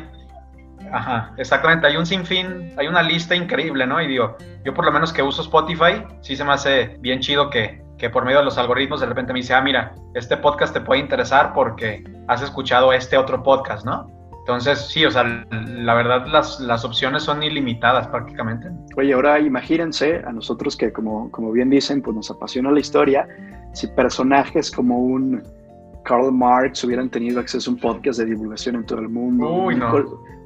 Ajá, exactamente. Hay un sinfín, hay una lista increíble, ¿no? Y digo, yo por lo menos que uso Spotify, sí se me hace bien chido que, que por medio de los algoritmos de repente me dice, ah, mira, este podcast te puede interesar porque has escuchado este otro podcast, ¿no? Entonces, sí, o sea, la verdad las, las opciones son ilimitadas prácticamente. Oye, ahora imagínense a nosotros que, como, como bien dicen, pues nos apasiona la historia, si personajes como un Karl Marx hubieran tenido acceso a un podcast de divulgación en todo el mundo, Uy, no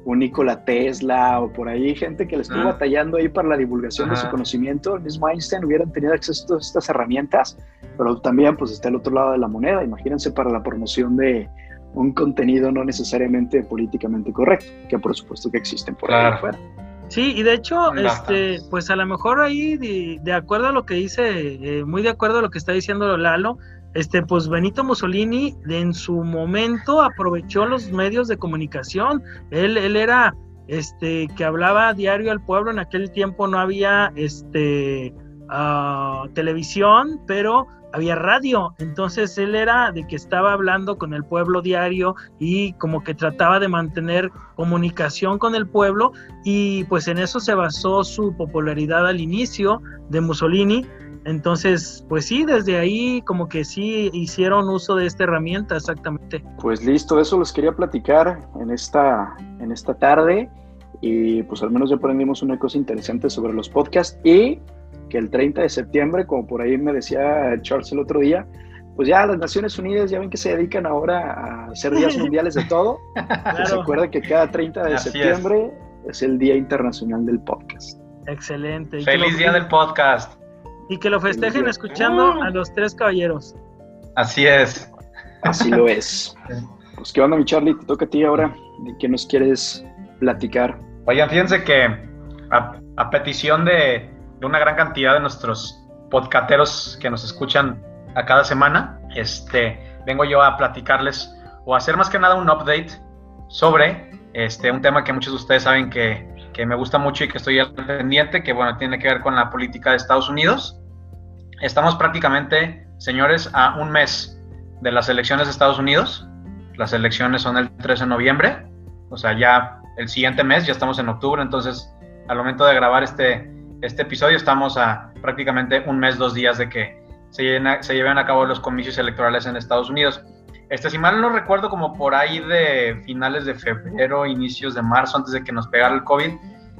un Nikola Tesla o por ahí gente que le estuvo ah. batallando ahí para la divulgación de su conocimiento, el mismo Einstein hubieran tenido acceso a todas estas herramientas, pero también pues está el otro lado de la moneda, imagínense para la promoción de un contenido no necesariamente políticamente correcto, que por supuesto que existen por ahí afuera. Sí, y de hecho, este, pues a lo mejor ahí, de, acuerdo a lo que dice, eh, muy de acuerdo a lo que está diciendo Lalo, este, pues Benito Mussolini en su momento aprovechó los medios de comunicación. Él, él era, este, que hablaba diario al pueblo. En aquel tiempo no había, este, ah, televisión, pero había radio. Entonces él era de que estaba hablando con el pueblo diario y como que trataba de mantener comunicación con el pueblo y pues en eso se basó su popularidad al inicio de Mussolini entonces, pues sí, desde ahí como que sí hicieron uso de esta herramienta, exactamente. Pues listo, eso les quería platicar en esta, en esta tarde y pues al menos ya aprendimos una cosa interesante sobre los podcasts y que el 30 de septiembre, como por ahí me decía Charles el otro día, pues ya las Naciones Unidas ya ven que se dedican ahora a hacer días [LAUGHS] mundiales de todo. Pues se acuerda que cada 30 de septiembre es. el Día Internacional del Podcast. Excelente. Feliz Día del Podcast. Y que lo festejen escuchando a los tres caballeros. Así es. Así lo es. Pues qué onda, mi Charlie, te toca a ti ahora. ¿De qué nos quieres platicar? Oigan, fíjense que a, petición de, una gran cantidad de nuestros podcateros que nos escuchan a cada semana, este, vengo yo a platicarles o a hacer más que nada un update sobre este, un tema que muchos de ustedes saben que, que me gusta mucho y que estoy al pendiente, que bueno, tiene que ver con la política de Estados Unidos. Estamos prácticamente, señores, a un mes de las elecciones de Estados Unidos. Las elecciones son el 13 de noviembre, o sea, ya el siguiente mes, ya estamos en octubre, entonces al momento de grabar este, este episodio estamos a prácticamente un mes, dos días de que se, lleven se lleven a cabo los comicios electorales en Estados Unidos. Este, si mal no recuerdo, como por ahí de finales de febrero, inicios de marzo, antes de que nos pegara el COVID,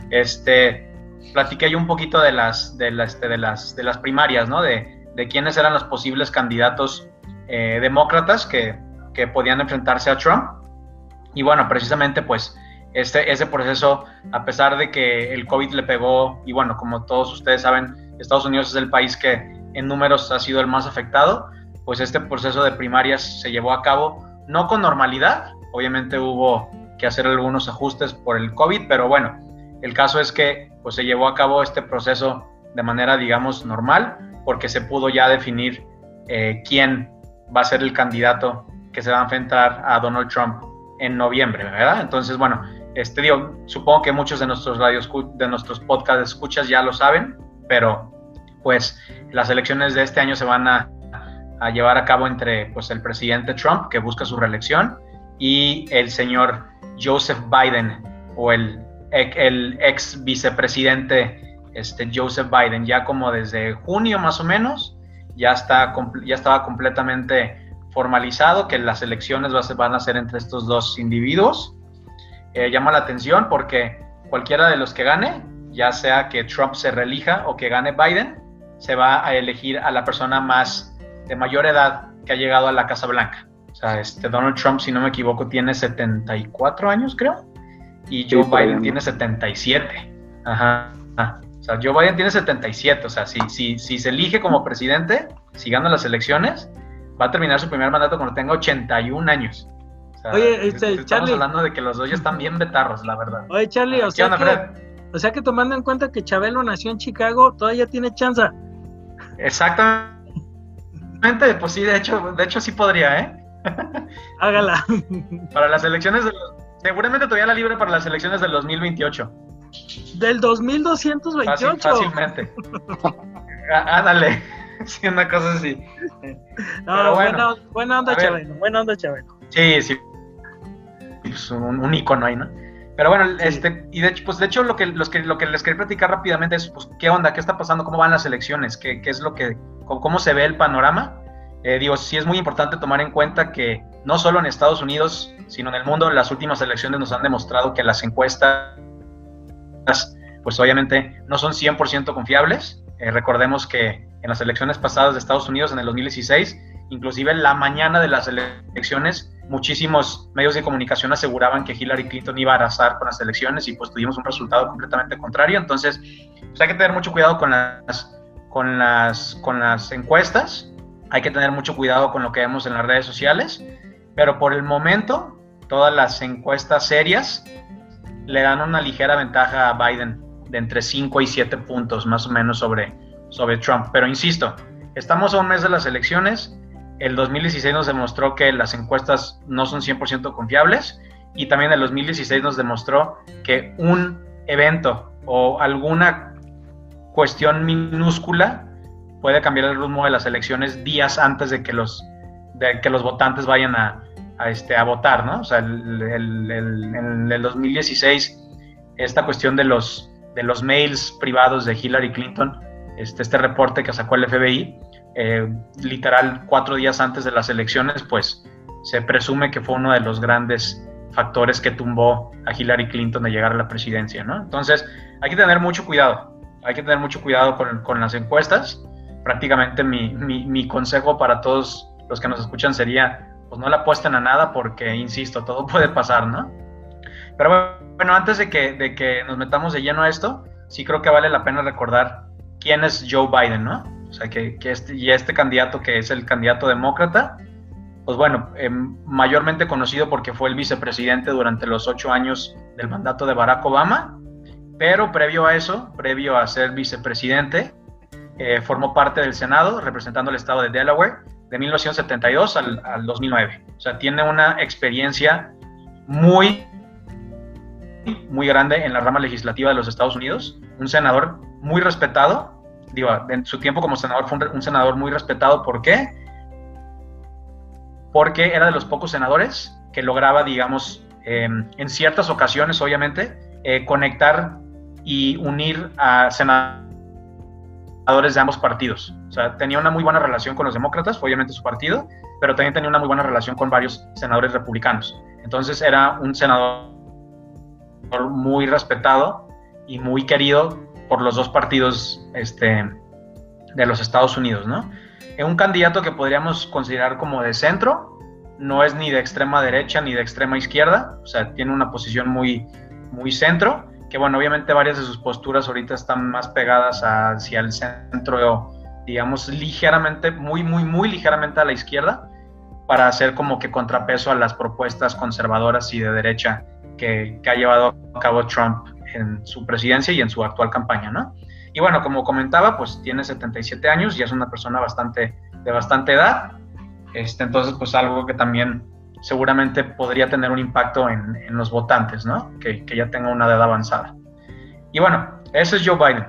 este, platiqué yo un poquito de las, de, este, de las, de las primarias, ¿no? De, de quiénes eran los posibles candidatos eh, demócratas que, que, podían enfrentarse a Trump. Y bueno, precisamente pues este, ese proceso, a pesar de que el COVID le pegó, y bueno, como todos ustedes saben, Estados Unidos es el país que en números ha sido el más afectado, pues este proceso de primarias se llevó a cabo no con normalidad, obviamente hubo que hacer algunos ajustes por el COVID, pero bueno, el caso es que pues se llevó a cabo este proceso de manera, digamos, normal, porque se pudo ya definir eh, quién va a ser el candidato que se va a enfrentar a Donald Trump en noviembre, ¿verdad? Entonces, bueno, este supongo que muchos de nuestros radios, de nuestros podcast escuchas ya lo saben, pero pues las elecciones de este año se van a a llevar a cabo entre pues, el presidente Trump, que busca su reelección, y el señor Joseph Biden, o el, el ex vicepresidente este, Joseph Biden, ya como desde junio más o menos, ya, está, ya estaba completamente formalizado que las elecciones van a ser entre estos dos individuos. Eh, llama la atención porque cualquiera de los que gane, ya sea que Trump se reelija o que gane Biden, se va a elegir a la persona más de mayor edad que ha llegado a la Casa Blanca. O sea, este Donald Trump, si no me equivoco, tiene 74 años, creo, y Joe Biden tiene 77. Ajá. O sea, Joe Biden tiene 77. O sea, si, si, si se elige como presidente, si gana las elecciones, va a terminar su primer mandato cuando tenga 81 años. Oye, este, estamos hablando de que los dos ya están bien betarros, la verdad. Oye, Charlie, o sea, que, o sea que tomando en cuenta que Chabelo nació en Chicago, todavía tiene chance. Exactamente pues sí, de hecho, de hecho sí podría, ¿eh? [LAUGHS] Hágala. para las elecciones de los, seguramente todavía la libre para las elecciones del 2028. Del 2228. fácilmente. Ándale. [LAUGHS] Sí, una cosa así. No, bueno, buena, onda, Chabelo. Buena onda, Chabelo. Sí, sí. Pues un, un icono ahí, ¿no? Pero bueno, este, y de hecho, pues de hecho lo que, los que, lo que les quería platicar rápidamente es, pues, ¿qué onda? ¿Qué está pasando? ¿Cómo van las elecciones? ¿Qué, qué es lo que, cómo, se ve el panorama? Eh, digo, sí es muy importante tomar en cuenta que no solo en Estados Unidos, sino en el mundo, las últimas elecciones nos han demostrado que las encuestas, pues obviamente no son 100% confiables. Eh, recordemos que en las elecciones pasadas de Estados Unidos, en el 2016, inclusive en la mañana de las elecciones, muchísimos medios de comunicación aseguraban que Hillary Clinton iba a arrasar con las elecciones y pues tuvimos un resultado completamente contrario. Entonces, pues hay que tener mucho cuidado con las, con las, con las encuestas, hay que tener mucho cuidado con lo que vemos en las redes sociales, pero por el momento todas las encuestas serias le dan una ligera ventaja a Biden de entre 5 y 7 puntos más o menos sobre, sobre Trump. Pero insisto, estamos a un mes de las elecciones, el 2016 nos demostró que las encuestas no son 100% confiables y también el 2016 nos demostró que un evento o alguna cuestión minúscula puede cambiar el rumbo de las elecciones días antes de que los, de que los votantes vayan a, este, a votar, ¿no? O sea, en el 2016 esta cuestión de los, de los mails privados de Hillary Clinton, este, este reporte que sacó el FBI, eh, literal cuatro días antes de las elecciones, pues se presume que fue uno de los grandes factores que tumbó a Hillary Clinton de llegar a la presidencia, ¿no? Entonces, hay que tener mucho cuidado, hay que tener mucho cuidado con, con las encuestas. Prácticamente mi, mi, mi, consejo para todos los que nos escuchan sería, pues no le apuesten a nada porque, insisto, todo [LAUGHS] puede pasar, ¿no? Pero bueno, antes de que, de que nos metamos de lleno a esto, sí creo que vale la pena recordar quién es Joe Biden, ¿no? O sea, que, este, y este candidato que es el candidato demócrata, pues bueno, eh, mayormente conocido porque fue el vicepresidente durante los ocho años del mandato de Barack Obama, pero previo a eso, previo a ser vicepresidente, eh, formó parte del Senado representando el estado de Delaware de 1972 al, al 2009. O sea, tiene una experiencia muy muy grande en la rama legislativa de los Estados Unidos, un senador muy respetado, digo, en su tiempo como senador fue un, senador muy respetado, ¿por qué? Porque era de los pocos senadores que lograba, digamos, em, en ciertas ocasiones, obviamente, eh, conectar y unir a senadores de ambos partidos. O sea, tenía una muy buena relación con los demócratas, obviamente su partido, pero también tenía una muy buena relación con varios senadores republicanos. Entonces era un senador muy respetado y muy querido por los dos partidos este, de los Estados Unidos, ¿no? Un candidato que podríamos considerar como de centro, no es ni de extrema derecha ni de extrema izquierda, o sea, tiene una posición muy, muy centro, que bueno, obviamente varias de sus posturas ahorita están más pegadas hacia el centro, digamos, ligeramente, muy, muy, muy ligeramente a la izquierda, para hacer como que contrapeso a las propuestas conservadoras y de derecha que, ha llevado a cabo Trump en su presidencia y en su actual campaña, ¿no? Y bueno, como comentaba, pues tiene 77 años y es una persona bastante, de bastante edad, este, entonces pues algo que también seguramente podría tener un impacto en, los votantes, ¿no? Que, que, ya tenga una edad avanzada. Y bueno, ese es Joe Biden.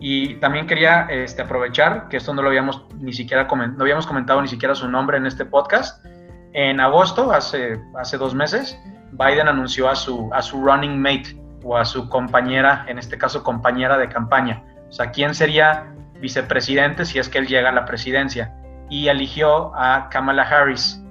Y también quería este, aprovechar que esto no lo habíamos ni siquiera no habíamos comentado ni siquiera su nombre en este podcast. En agosto, hace, hace dos meses, Biden anunció a su, a su running mate o a su compañera, en este caso compañera de campaña. O sea, ¿quién sería vicepresidente si es que él llega a la presidencia? Y eligió a Kamala Harris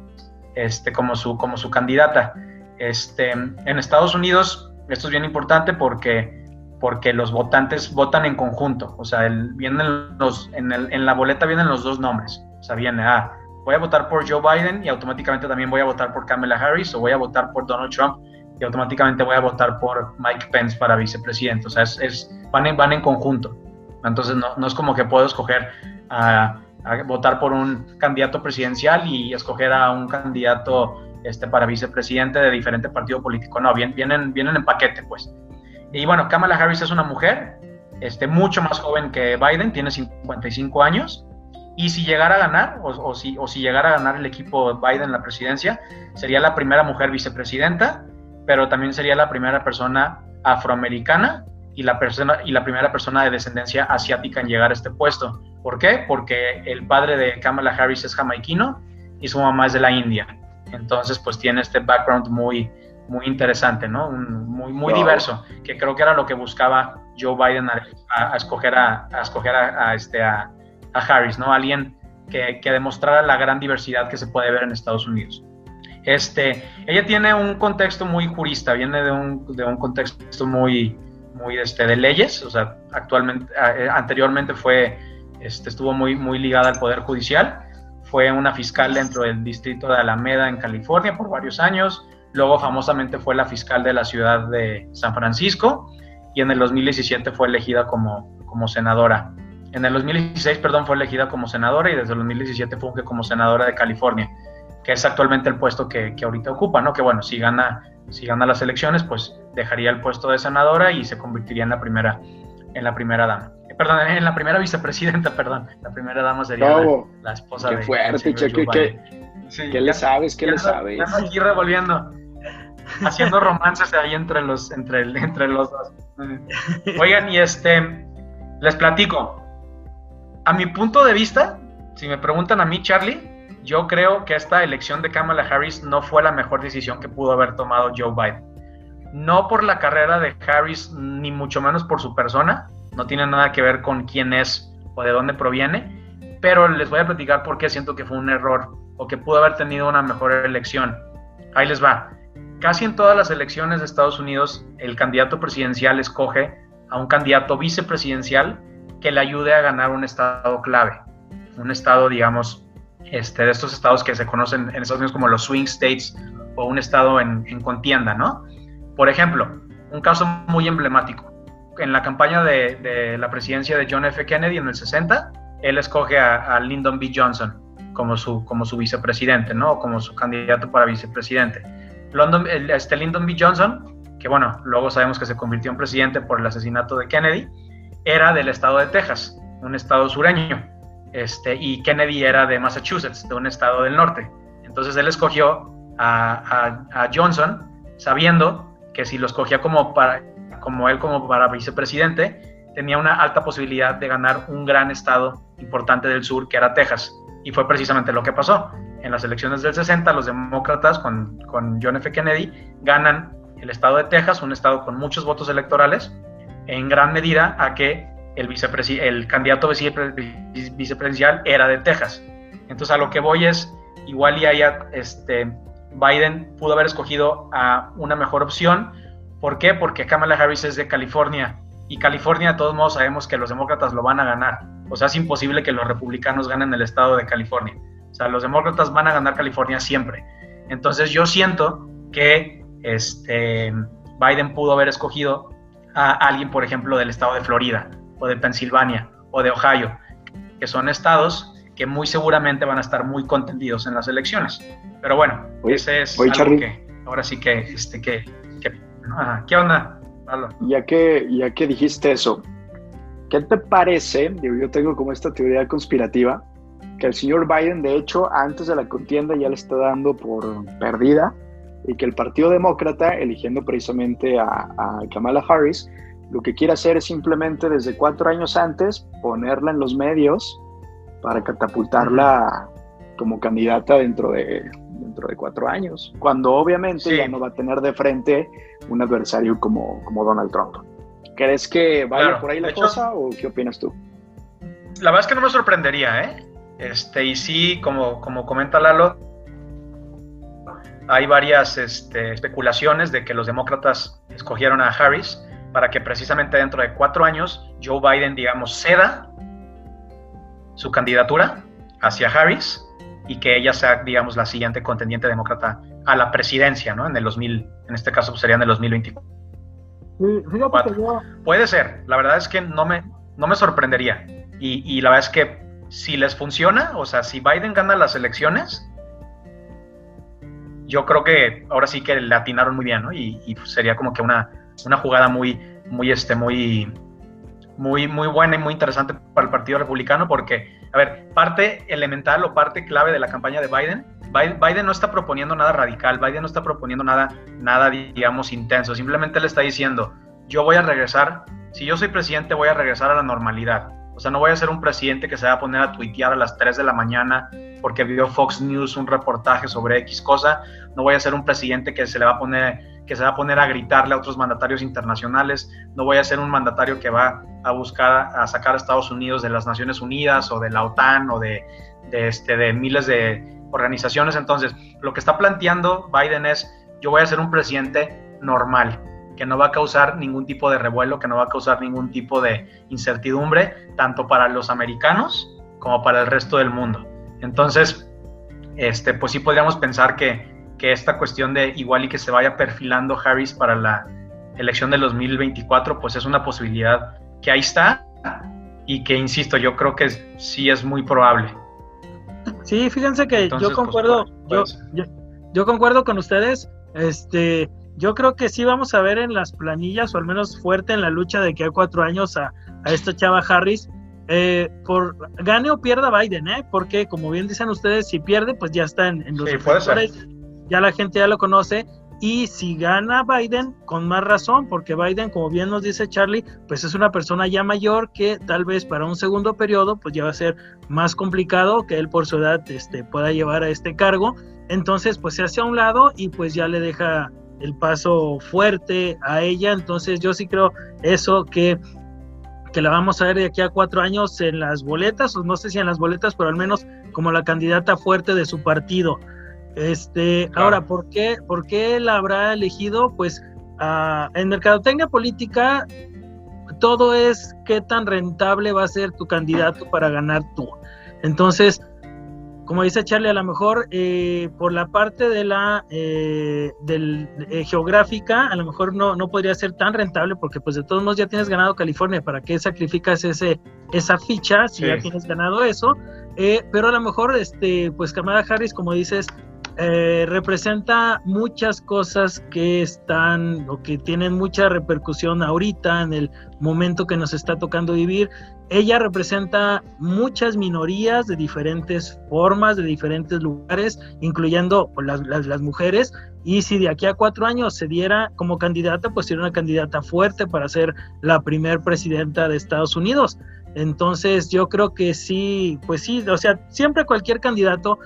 este, como, su, como su candidata. Este, en Estados Unidos, esto es bien importante porque porque los votantes votan en conjunto, o sea, vienen los, en, el, en, la boleta vienen los dos nombres, o sea, viene, ah, voy a votar por Joe Biden y automáticamente también voy a votar por Kamala Harris o voy a votar por Donald Trump y automáticamente voy a votar por Mike Pence para vicepresidente, o sea, es, van, en, van en conjunto, entonces no, no es como que puedo escoger a, a votar por un candidato presidencial y escoger a un candidato este, para vicepresidente de diferente partido político. No, vienen, vienen en paquete, pues. Y bueno, Kamala Harris es una mujer, este, mucho más joven que Biden, tiene 55 años. Y si llegara a ganar, o, si, o si llegara a ganar el equipo Biden la presidencia, sería la primera mujer vicepresidenta, pero también sería la primera persona afroamericana y la, persona, y la primera persona de descendencia asiática en llegar a este puesto. ¿Por qué? Porque el padre de Kamala Harris es jamaiquino y su mamá es de la India. Entonces, pues tiene este background muy, muy interesante, ¿no? muy, muy diverso, que creo que era lo que buscaba Joe Biden a, escoger, a, escoger a, este, a, Harris, ¿no? Alguien que, que, demostrara la gran diversidad que se puede ver en Estados Unidos. Este, ella tiene un contexto muy jurista, viene de un, de un contexto muy, muy este, de leyes, o sea, actualmente, eh, anteriormente fue, este, estuvo muy, muy ligada al Poder Judicial, fue una fiscal dentro del distrito de Alameda en California por varios años, Luego famosamente fue la fiscal de la ciudad de San Francisco y en el 2017 fue elegida como, como senadora. En el 2016, perdón, fue elegida como senadora y desde el 2017 fue como senadora de California, que es actualmente el puesto que, que ahorita ocupa, ¿no? Que bueno, si gana, si gana las elecciones, pues dejaría el puesto de senadora y se convertiría en la primera, en la primera dama. Eh, perdón, en la primera vicepresidenta, [LAUGHS] perdón. La primera dama sería la, esposa qué de... Fuerte, che, ¿qué, ¿qué le sabes? ¿Qué le sabes? aquí revolviendo haciendo romances ahí entre los, entre, entre los dos. [LAUGHS] Oigan, y este, les platico. A mi punto de vista, si me preguntan a mí, Charlie, yo creo que esta elección de Kamala Harris no fue la mejor decisión que pudo haber tomado Joe Biden. No por la carrera de Harris, ni mucho menos por su persona, no tiene nada que ver con quién es o de dónde proviene, pero les voy a platicar por qué siento que fue un error o que pudo haber tenido una mejor elección. Ahí les va. Casi en todas las elecciones de Estados Unidos, el candidato presidencial escoge a un candidato vicepresidencial que le ayude a ganar un estado clave, un estado, digamos, este, de estos estados que se conocen en Estados Unidos como los swing states o un estado en, contienda, ¿no? Por ejemplo, un caso muy emblemático. En la campaña de, la presidencia de John F. Kennedy en el 60, él escoge a, Lyndon B. Johnson como su, como su vicepresidente, ¿no? Como su candidato para vicepresidente. London, este Lyndon B. Johnson, que bueno, luego sabemos que se convirtió en presidente por el asesinato de Kennedy, era del estado de Texas, un estado sureño, este, y Kennedy era de Massachusetts, de un estado del norte. Entonces él escogió a, Johnson sabiendo que si lo escogía como, para, como él como para vicepresidente, tenía una alta posibilidad de ganar un gran estado importante del sur, que era Texas. Y fue precisamente lo que pasó. En las elecciones del 60, los demócratas con, con John F. Kennedy ganan el estado de Texas, un estado con muchos votos electorales, en gran medida a que el, el candidato vicepresidencial era de Texas. Entonces a lo que voy es, igual y haya, este, Biden pudo haber escogido a una mejor opción. ¿Por qué? Porque Kamala Harris es de California y California de todos modos sabemos que los demócratas lo van a ganar. O sea, es imposible que los republicanos ganen el estado de California. O sea, los demócratas van a ganar California siempre. Entonces yo siento que este, Biden pudo haber escogido a alguien, por ejemplo, del estado de Florida o de Pensilvania o de Ohio, que son estados que muy seguramente van a estar muy contendidos en las elecciones. Pero bueno, ese es algo que ahora sí que, este, que, ¿qué onda? Ya que, ya que dijiste eso, ¿qué te parece? Yo tengo como esta teoría conspirativa, que el señor Biden, de hecho, antes de la contienda ya le está dando por perdida y que el Partido Demócrata, eligiendo precisamente a, a Kamala Harris, lo que quiere hacer es simplemente desde cuatro años antes ponerla en los medios para catapultarla como candidata dentro de, dentro de cuatro años, cuando obviamente ya no va a tener de frente un adversario como, como Donald Trump. ¿Crees que vaya por ahí la cosa o qué opinas tú? La verdad es que no me sorprendería, ¿eh? Este, y sí, como, como comenta Lalo, hay varias este, especulaciones de que los demócratas escogieron a Harris para que precisamente dentro de cuatro años Joe Biden, digamos, ceda su candidatura hacia Harris y que ella sea, digamos, la siguiente contendiente demócrata a la presidencia, ¿no? En el 2000, en este caso pues, sería en el 2024. Puede ser, la verdad es que no me, no me sorprendería. Y, y, la verdad es que si les funciona, o sea, si Biden gana las elecciones, yo creo que ahora sí que le atinaron muy bien, ¿no? Y, y sería como que una, una jugada muy, muy, este, muy, muy, muy buena y muy interesante para el Partido Republicano porque, a ver, parte elemental o parte clave de la campaña de Biden, Biden no está proponiendo nada radical, Biden no está proponiendo nada, nada, digamos, intenso, simplemente le está diciendo, yo voy a regresar, si yo soy presidente voy a regresar a la normalidad. O sea, no voy a ser un presidente que se va a poner a tuitear a las 3 de la mañana porque vio Fox News un reportaje sobre X cosa. No voy a ser un presidente que se le va a poner que se va a poner a gritarle a otros mandatarios internacionales, no voy a ser un mandatario que va a buscar a sacar a Estados Unidos de las Naciones Unidas o de la OTAN o de, este, de miles de organizaciones. Entonces, lo que está planteando Biden es, yo voy a ser un presidente normal, que no va a causar ningún tipo de revuelo, que no va a causar ningún tipo de incertidumbre, tanto para los americanos como para el resto del mundo. Entonces, este, pues sí podríamos pensar que, que esta cuestión de igual y que se vaya perfilando Harris para la elección del 2024, pues es una posibilidad que ahí está y que, insisto, yo creo que sí es muy probable. Sí, fíjense que yo pues, concuerdo, yo, concuerdo con ustedes, este, yo creo que sí vamos a ver en las planillas, o al menos fuerte en la lucha de que hay cuatro años a, esta chava Harris, eh, por gane o pierda Biden, ¿eh? Porque como bien dicen ustedes, si pierde, pues ya está en, los sí, ya la gente ya lo conoce. Y si gana Biden, con más razón, porque Biden, como bien nos dice Charlie, pues es una persona ya mayor que tal vez para un segundo periodo, pues ya va a ser más complicado que él por su edad este, pueda llevar a este cargo. Entonces, pues se hace a un lado y pues ya le deja el paso fuerte a ella. Entonces, yo sí creo eso que que la vamos a ver de aquí a cuatro años en las boletas, o no sé si en las boletas, pero al menos como la candidata fuerte de su partido. Este, ahora, ¿por qué, ¿por qué la habrá elegido? Pues uh, en mercadotecnia política todo es qué tan rentable va a ser tu candidato para ganar tú. Entonces, como dice Charlie, a lo mejor eh, por la parte de la eh, del, eh, geográfica, a lo mejor no, no podría ser tan rentable porque pues de todos modos ya tienes ganado California, ¿para qué sacrificas ese, esa ficha si ya tienes ganado eso? pero a lo mejor, este, pues Kamala Harris, como dices, eh, representa muchas cosas que están o que tienen mucha repercusión ahorita en el momento que nos está tocando vivir ella representa muchas minorías de diferentes formas, de diferentes lugares, incluyendo pues, las, mujeres. Y si de aquí a cuatro años se diera como candidata, pues sería una candidata fuerte para ser la primer presidenta de Estados Unidos. Entonces yo creo que sí, pues sí, o sea, siempre cualquier candidato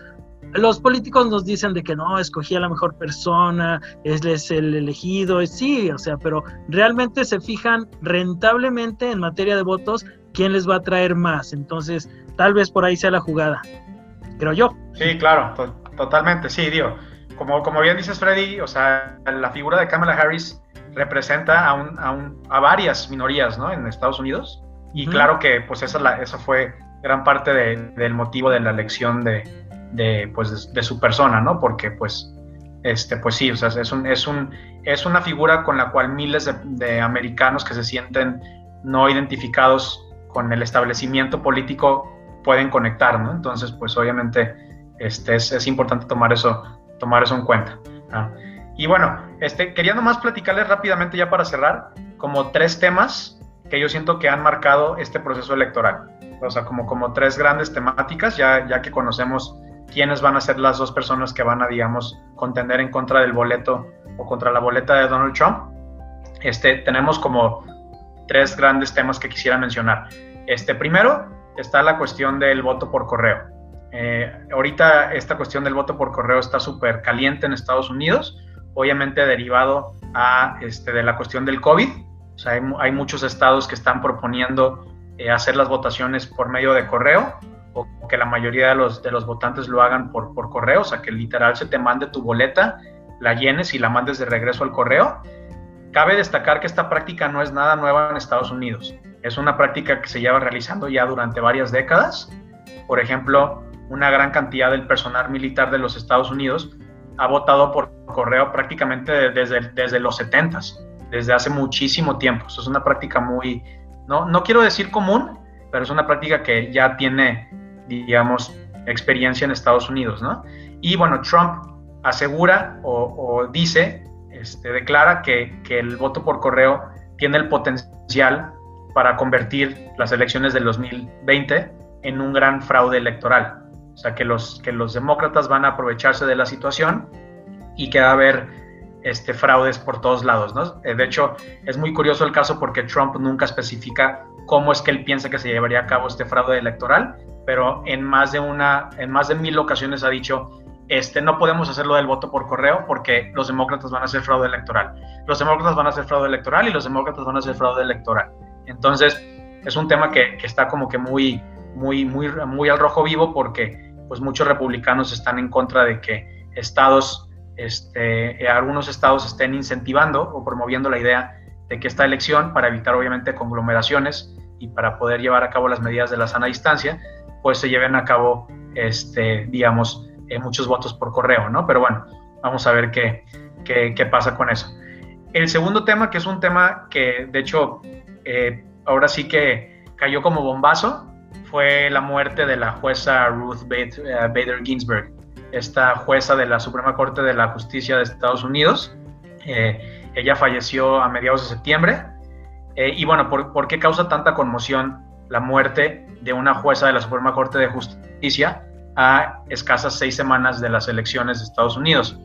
los políticos nos dicen de que no, escogí a la mejor persona, es el elegido, sí, o sea, pero realmente se fijan rentablemente en materia de votos quién les va a traer más. Entonces, tal vez por ahí sea la jugada, creo yo. Sí, claro, totalmente, sí, digo. Como, como bien dices, Freddy, o sea, la figura de Kamala Harris representa a, un, a, un, a varias minorías, ¿no? En Estados Unidos. Y claro que, pues, esa, la, eso fue gran parte del motivo de la elección de, de, pues, de, su persona, ¿no? Porque pues, este, pues sí, es, un, es, un, es una figura con la cual miles de, americanos que se sienten no identificados con el establecimiento político pueden conectar, ¿no? Entonces, pues obviamente este, es, es importante tomar eso, tomar eso en cuenta. Y bueno, este, quería nomás platicarles rápidamente ya para cerrar, como tres temas que yo siento que han marcado este proceso electoral. O sea, como, como tres grandes temáticas, ya, ya que conocemos quiénes van a ser las dos personas que van a, digamos, contender en contra del boleto o contra la boleta de Donald Trump. Este, tenemos como tres grandes temas que quisiera mencionar. Este, primero está la cuestión del voto por correo. Eh, ahorita esta cuestión del voto por correo está súper caliente en Estados Unidos, obviamente derivado a, este, de la cuestión del COVID. O sea, hay, muchos estados que están proponiendo eh, hacer las votaciones por medio de correo o que la mayoría de los, de los votantes lo hagan por, por correo, o sea, que literal se te mande tu boleta, la llenes y la mandes de regreso al correo. Cabe destacar que esta práctica no es nada nueva en Estados Unidos. Es una práctica que se lleva realizando ya durante varias décadas. Por ejemplo, una gran cantidad del personal militar de los Estados Unidos ha votado por correo prácticamente desde, desde los 70, desde hace muchísimo tiempo. Eso es una práctica muy, no, no quiero decir común, pero es una práctica que ya tiene digamos, experiencia en Estados Unidos, ¿no? Y bueno, Trump asegura o, dice, este, declara que, que, el voto por correo tiene el potencial para convertir las elecciones del 2020 en un gran fraude electoral. O sea, que los, que los demócratas van a aprovecharse de la situación y que va a haber este, fraudes por todos lados, ¿no? Eh, de hecho, es muy curioso el caso porque Trump nunca especifica cómo es que él piensa que se llevaría a cabo este fraude electoral, pero en más de una, en más de mil ocasiones ha dicho, este, no podemos hacerlo del voto por correo porque los demócratas van a hacer fraude electoral. Los demócratas van a hacer fraude electoral y los demócratas van a hacer fraude electoral. Entonces, es un tema que, está como que muy, muy, muy, muy al rojo vivo porque pues muchos republicanos están en contra de que estados, este, algunos estados estén incentivando o promoviendo la idea de que esta elección, para evitar obviamente conglomeraciones y para poder llevar a cabo las medidas de la sana distancia, pues se lleven a cabo, este, digamos, eh, muchos votos por correo, ¿no? Pero bueno, vamos a ver qué, qué, pasa con eso. El segundo tema, que es un tema que de hecho eh, ahora sí que cayó como bombazo, fue la muerte de la jueza Ruth eh, Bader Ginsburg, esta jueza de la Suprema Corte de la Justicia de Estados Unidos. Ella falleció a mediados de septiembre eh, y bueno, ¿por, qué causa tanta conmoción la muerte de una jueza de la Suprema Corte de Justicia a escasas seis semanas de las elecciones de Estados Unidos?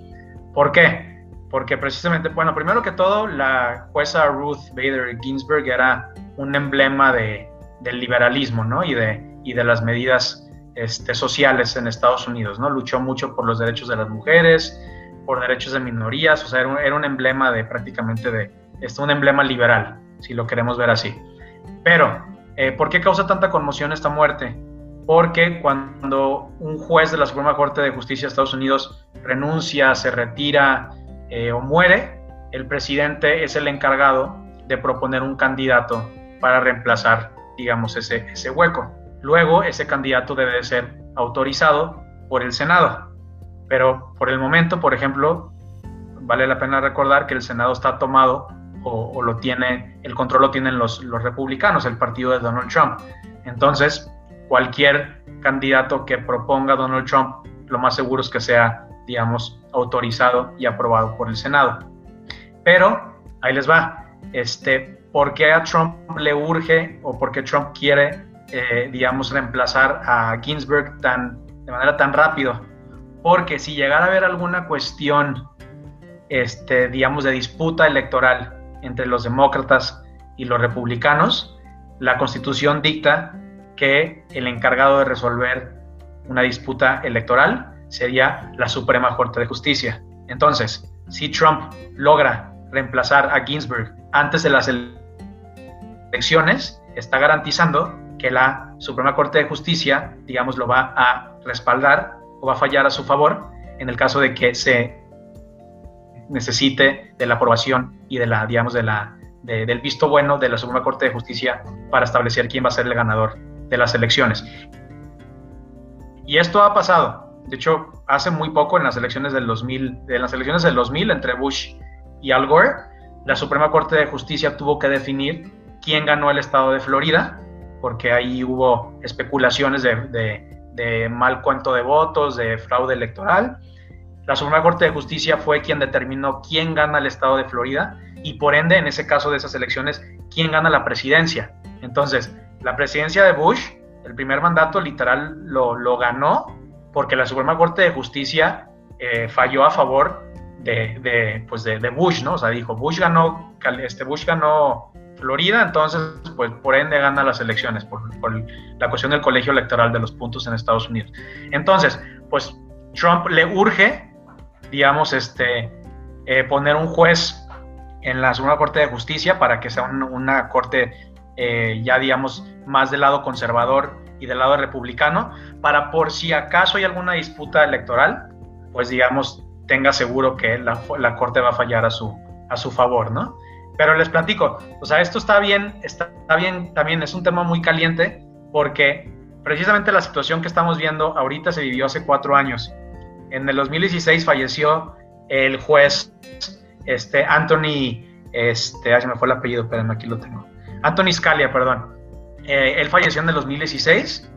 ¿Por qué? Porque precisamente, bueno, primero que todo, la jueza Ruth Bader Ginsburg era un emblema de, del liberalismo, ¿no? Y de, y de las medidas este, sociales en Estados Unidos, ¿no? Luchó mucho por los derechos de las mujeres, por derechos de minorías, o sea, era un, era un emblema de prácticamente de, este, un emblema liberal si lo queremos ver así. Pero, eh, ¿por qué causa tanta conmoción esta muerte? Porque cuando un juez de la Suprema Corte de Justicia de Estados Unidos renuncia, se retira eh, o muere, el presidente es el encargado de proponer un candidato para reemplazar, digamos, ese, ese hueco. Luego, ese candidato debe de ser autorizado por el Senado. Pero por el momento, por ejemplo, vale la pena recordar que el Senado está tomado o, lo tiene, el control lo tienen los, republicanos, el partido de Donald Trump. Entonces, cualquier candidato que proponga Donald Trump, lo más seguro es que sea, digamos, autorizado y aprobado por el Senado. Pero ahí les va. Este, por qué a Trump le urge o por qué Trump quiere, eh, digamos, reemplazar a Ginsburg de manera tan rápido. Porque si llegara a haber alguna cuestión, este, digamos, de disputa electoral entre los demócratas y los republicanos, la constitución dicta que el encargado de resolver una disputa electoral sería la Suprema Corte de Justicia. Entonces, si Trump logra reemplazar a Ginsburg antes de las elecciones, está garantizando que la Suprema Corte de Justicia, digamos, lo va a respaldar o va a fallar a su favor en el caso de que se necesite de la aprobación y de la, digamos, de la, del visto bueno de la Suprema Corte de Justicia para establecer quién va a ser el ganador de las elecciones. Y esto ha pasado. De hecho, hace muy poco en las elecciones del 2000, en las elecciones del 2000 entre Bush y Al Gore, la Suprema Corte de Justicia tuvo que definir quién ganó el estado de Florida, porque ahí hubo especulaciones de, de mal cuento de votos, de fraude electoral. La Suprema Corte de Justicia fue quien determinó quién gana el estado de Florida y por ende, en ese caso de esas elecciones, quién gana la presidencia. Entonces, la presidencia de Bush, el primer mandato literal lo, lo ganó porque la Suprema Corte de Justicia eh, falló a favor de, de, pues de, Bush, ¿no? O sea, dijo, Bush ganó, este Bush ganó Florida, entonces, pues por ende gana las elecciones, por, la cuestión del colegio electoral de los puntos en Estados Unidos. Entonces, pues Trump le urge, digamos, este, eh, poner un juez en la Suprema Corte de Justicia para que sea una corte eh, ya, digamos, más del lado conservador y del lado republicano, para por si acaso hay alguna disputa electoral, pues digamos, tenga seguro que la, la Corte va a fallar a su, a su favor, ¿no? Pero les platico, o sea, esto está bien, está, bien, también es un tema muy caliente, porque precisamente la situación que estamos viendo ahorita se vivió hace cuatro años. En el 2016 falleció el juez este, Anthony, este, se me fue el apellido, pero aquí lo tengo. Anthony Scalia, perdón. Eh, él falleció en el 2016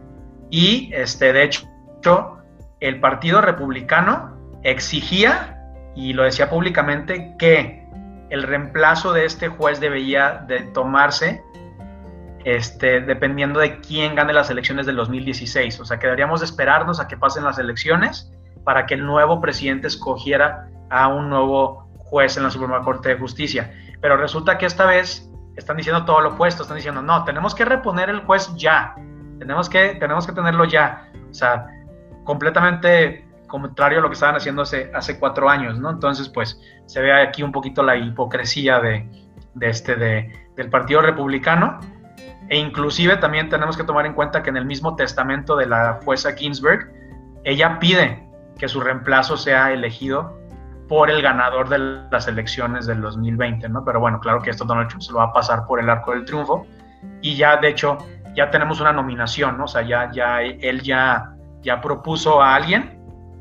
y, este, de hecho, el Partido Republicano exigía, y lo decía públicamente, que el reemplazo de este juez debía de tomarse este, dependiendo de quién gane las elecciones del 2016. O sea, que deberíamos esperarnos a que pasen las elecciones para que el nuevo presidente escogiera a un nuevo juez en la Suprema Corte de Justicia. Pero resulta que esta vez están diciendo todo lo opuesto, están diciendo, no, tenemos que reponer el juez ya, tenemos que, tenemos que tenerlo ya. O sea, completamente contrario a lo que estaban haciendo hace, hace cuatro años, ¿no? Entonces, pues se ve aquí un poquito la hipocresía de, de este, de, del Partido Republicano. E inclusive también tenemos que tomar en cuenta que en el mismo testamento de la jueza Ginsburg, ella pide que su reemplazo sea elegido por el ganador de las elecciones del 2020, ¿no? Pero bueno, claro que esto Donald Trump se lo va a pasar por el arco del triunfo y ya de hecho ya tenemos una nominación, ¿no? O sea, ya, ya él ya, ya propuso a alguien,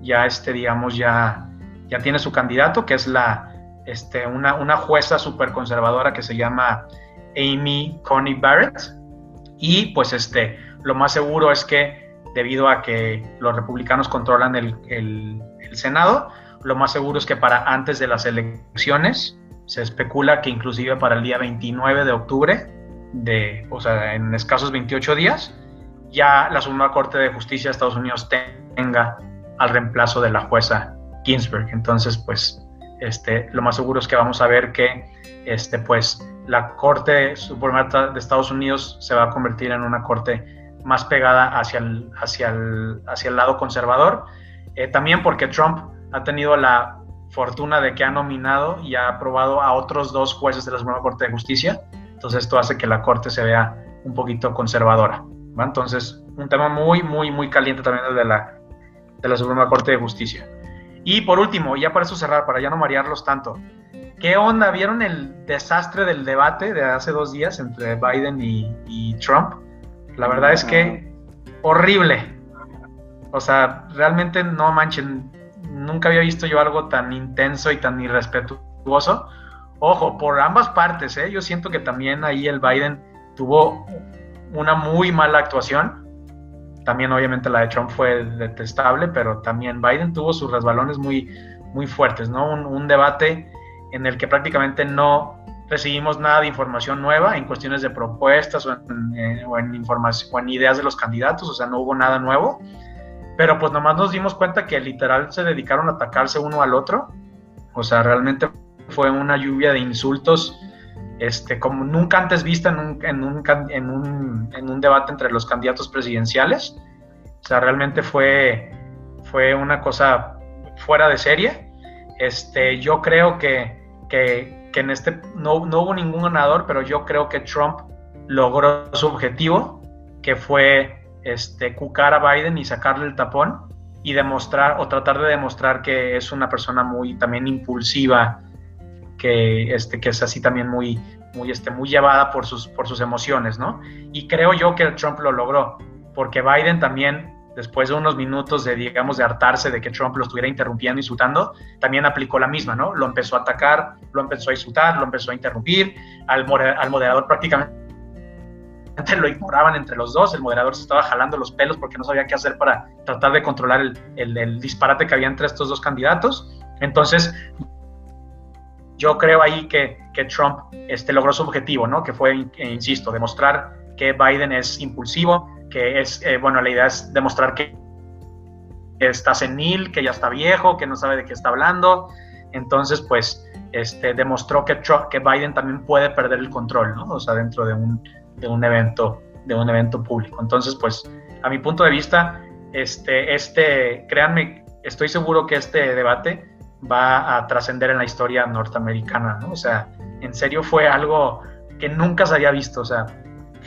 ya este, digamos, ya, ya tiene su candidato, que es la, este, una, una jueza súper conservadora que se llama Amy Coney Barrett. Y pues este, lo más seguro es que debido a que los republicanos controlan el, el, el Senado, lo más seguro es que para antes de las elecciones, se especula que inclusive para el día 29 de octubre, de, o sea, en escasos 28 días, ya la Suprema Corte de Justicia de Estados Unidos tenga al reemplazo de la jueza Ginsburg. Entonces, pues, este, lo más seguro es que vamos a ver que, este, pues, la Corte Suprema de Estados Unidos se va a convertir en una corte más pegada hacia el, hacia el, hacia el lado conservador. Eh, también porque Trump ha tenido la fortuna de que ha nominado y ha aprobado a otros dos jueces de la Suprema Corte de Justicia. Entonces esto hace que la Corte se vea un poquito conservadora. Entonces, un tema muy, muy, muy caliente también el de la, de la Suprema Corte de Justicia. Y por último, ya para eso cerrar, para ya no marearlos tanto, ¿qué onda? ¿Vieron el desastre del debate de hace dos días entre Biden y, y Trump? La verdad es que horrible. O sea, realmente no manchen, nunca había visto yo algo tan intenso y tan irrespetuoso. Ojo, por ambas partes, ¿eh? yo siento que también ahí el Biden tuvo una muy mala actuación. También obviamente la de Trump fue detestable, pero también Biden tuvo sus resbalones muy, muy fuertes, ¿no? Un, debate en el que prácticamente no, recibimos nada de información nueva en cuestiones de propuestas o en, eh, o en, información, o en ideas de los candidatos, o sea, no hubo nada nuevo. Pero pues nomás nos dimos cuenta que literal se dedicaron a atacarse uno al otro. O sea, realmente fue una lluvia de insultos este, como nunca antes vista en un, en un, en un, en un debate entre los candidatos presidenciales. O sea, realmente fue, fue una cosa fuera de serie. Este, yo creo que, que, que en este no, no, hubo ningún ganador, pero yo creo que Trump logró su objetivo, que fue este, cucar a Biden y sacarle el tapón y demostrar o tratar de demostrar que es una persona muy también impulsiva, que, este, que es así también muy, muy, este, muy llevada por sus, por sus emociones, ¿no? Y creo yo que Trump lo logró, porque Biden también, después de unos minutos de, digamos, de hartarse de que Trump lo estuviera interrumpiendo, insultando, también aplicó la misma, ¿no? Lo empezó a atacar, lo empezó a insultar, lo empezó a interrumpir, al, al moderador prácticamente lo ignoraban entre los dos, el moderador se estaba jalando los pelos porque no sabía qué hacer para tratar de controlar el, el, el disparate que había entre estos dos candidatos. Entonces, yo creo ahí que, que Trump este, logró su objetivo, ¿no? Que fue, eh, insisto, demostrar que Biden es impulsivo, que es, eh, bueno, la idea es demostrar que está senil, que ya está viejo, que no sabe de qué está hablando. Entonces, pues, este, demostró que, Trump, que Biden también puede perder el control, ¿no? O sea, dentro de un, de un evento, de un evento público. Entonces, pues, a mi punto de vista, este, este, créanme, estoy seguro que este debate va a trascender en la historia norteamericana, ¿no? O sea, en serio fue algo que nunca se había visto, o sea,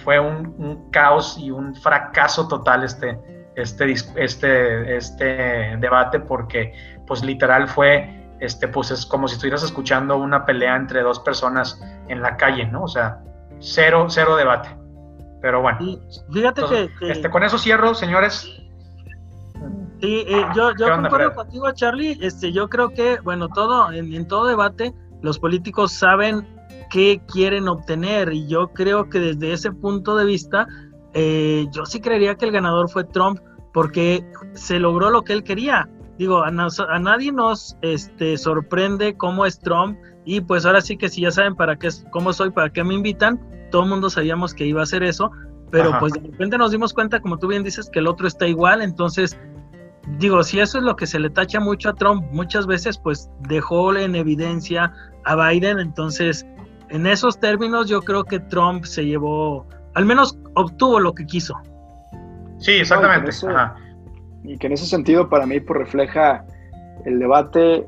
fue un, caos y un fracaso total este, este, este, este debate porque, pues, literal fue, este, pues, es como si estuvieras escuchando una pelea entre dos personas en la calle, ¿no? O sea, cero, cero debate. Pero bueno. fíjate que, Este, con eso cierro, señores. Sí, eh, yo, yo concuerdo contigo, Charlie. Este, yo creo que, bueno, todo, en, todo debate, los políticos saben qué quieren obtener. Y yo creo que desde ese punto de vista, eh, yo sí creería que el ganador fue Trump, porque se logró lo que él quería. Digo, a, nadie nos este, sorprende cómo es Trump. Y pues ahora sí que si ya saben para qué cómo soy, para qué me invitan, todo el mundo sabíamos que iba a hacer eso. Pero pues de repente nos dimos cuenta, como tú bien dices, que el otro está igual. Entonces digo, si eso es lo que se le tacha mucho a Trump, muchas veces pues dejó en evidencia a Biden, entonces en esos términos yo creo que Trump se llevó, al menos obtuvo lo que quiso. Sí, exactamente. y, que en ese sentido para mí pues refleja el debate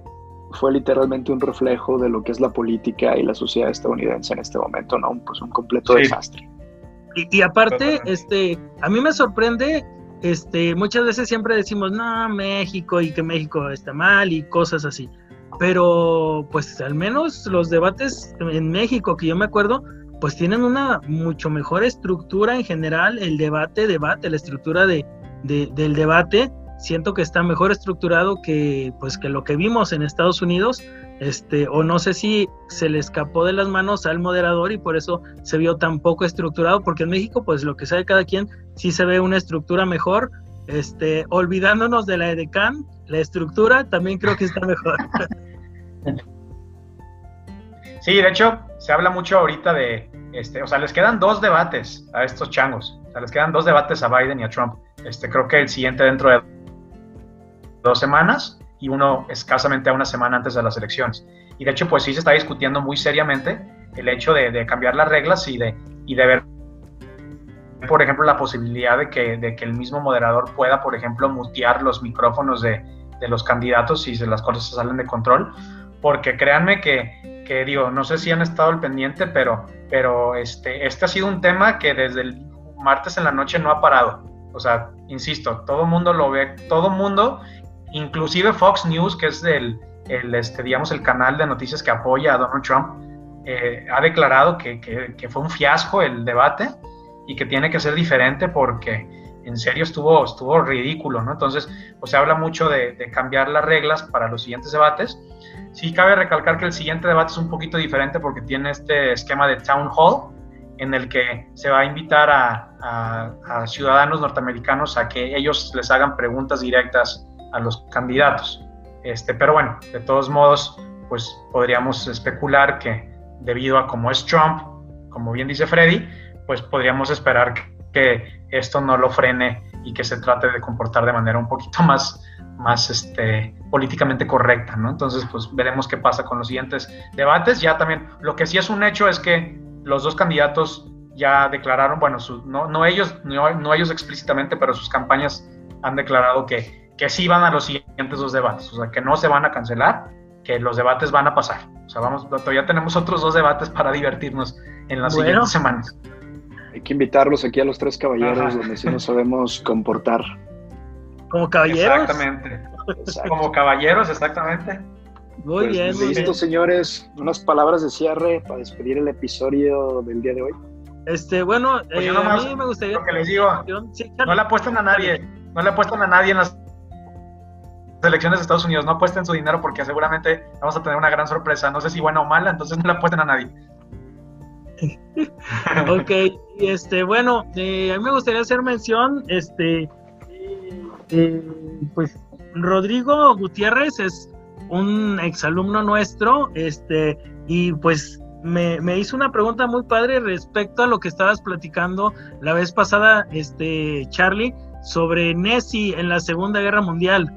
fue literalmente un reflejo de lo que es la política y la sociedad estadounidense en este momento, ¿no? Pues un completo desastre. Y, y aparte, este, a mí me sorprende este, muchas veces siempre decimos, no, México y que México está mal y cosas así. Pero pues al menos los debates en México, que yo me acuerdo, pues tienen una mucho mejor estructura en general, el debate, debate, la estructura de, del debate, siento que está mejor estructurado que pues que lo que vimos en Estados Unidos este, o no sé si se le escapó de las manos al moderador y por eso se vio tan poco estructurado, porque en México, pues lo que sabe cada quien, sí se ve una estructura mejor, este, olvidándonos de la EDECAN, la estructura también creo que está mejor. [LAUGHS] Sí, de hecho, se habla mucho ahorita de, este, o sea, les quedan dos debates a estos changos, o sea, les quedan dos debates a Biden y a Trump. Este, creo que el siguiente dentro de dos semanas y uno escasamente a una semana antes de las elecciones. Y de hecho, pues sí se está discutiendo muy seriamente el hecho de, cambiar las reglas y de, y de ver, por ejemplo, la posibilidad de que, de que el mismo moderador pueda, por ejemplo, mutear los micrófonos de, de los candidatos si las cosas se salen de control. Porque créanme que, que, digo, no sé si han estado al pendiente, pero, pero este, este ha sido un tema que desde el martes en la noche no ha parado. O sea, insisto, todo mundo lo ve, todo mundo Inclusive Fox News, que es el, el, este, digamos, el canal de noticias que apoya a Donald Trump, eh, ha declarado que, que, fue un fiasco el debate y que tiene que ser diferente porque en serio estuvo, estuvo ridículo, ¿no? Entonces, pues se habla mucho de, cambiar las reglas para los siguientes debates. Sí cabe recalcar que el siguiente debate es un poquito diferente porque tiene este esquema de town hall en el que se va a invitar a ciudadanos norteamericanos a que ellos les hagan preguntas directas a los candidatos. Este, pero bueno, de todos modos, pues podríamos especular que, debido a cómo es Trump, como bien dice Freddy, pues podríamos esperar que esto no lo frene y que se trate de comportar de manera un poquito [LAUGHS] más, más este, políticamente correcta, ¿no? Entonces, pues veremos qué pasa con los siguientes debates. Ya también, lo que sí es un hecho es que los dos candidatos ya declararon, bueno, no, no, ellos, no, ellos explícitamente, pero sus campañas han declarado que, que sí van a los siguientes dos debates, o sea, que no se van a cancelar, que los debates van a pasar. O sea, vamos, todavía tenemos otros dos debates para divertirnos en las siguientes semanas. Hay que invitarlos aquí a los tres caballeros, donde sí nos sabemos comportar. ¿Como caballeros? Exactamente. Como caballeros, exactamente. Muy pues, bien, Listo, señores. Unas palabras de cierre para despedir el episodio del día de hoy. Este, bueno, pues eh, a mí me gustaría. Lo que les digo, no le apuesten a nadie. No le apuestan a nadie en las elecciones de Estados Unidos. No apuesten su dinero porque seguramente vamos a tener una gran sorpresa. No sé si buena o mala, entonces no le apuesten a nadie. [LAUGHS] ok, este, bueno, eh, a mí me gustaría hacer mención, este, eh, pues Rodrigo Gutiérrez es un exalumno nuestro, este, y pues me, me, hizo una pregunta muy padre respecto a lo que estabas platicando la vez pasada, este, Charlie, sobre Nessie en la Segunda Guerra Mundial.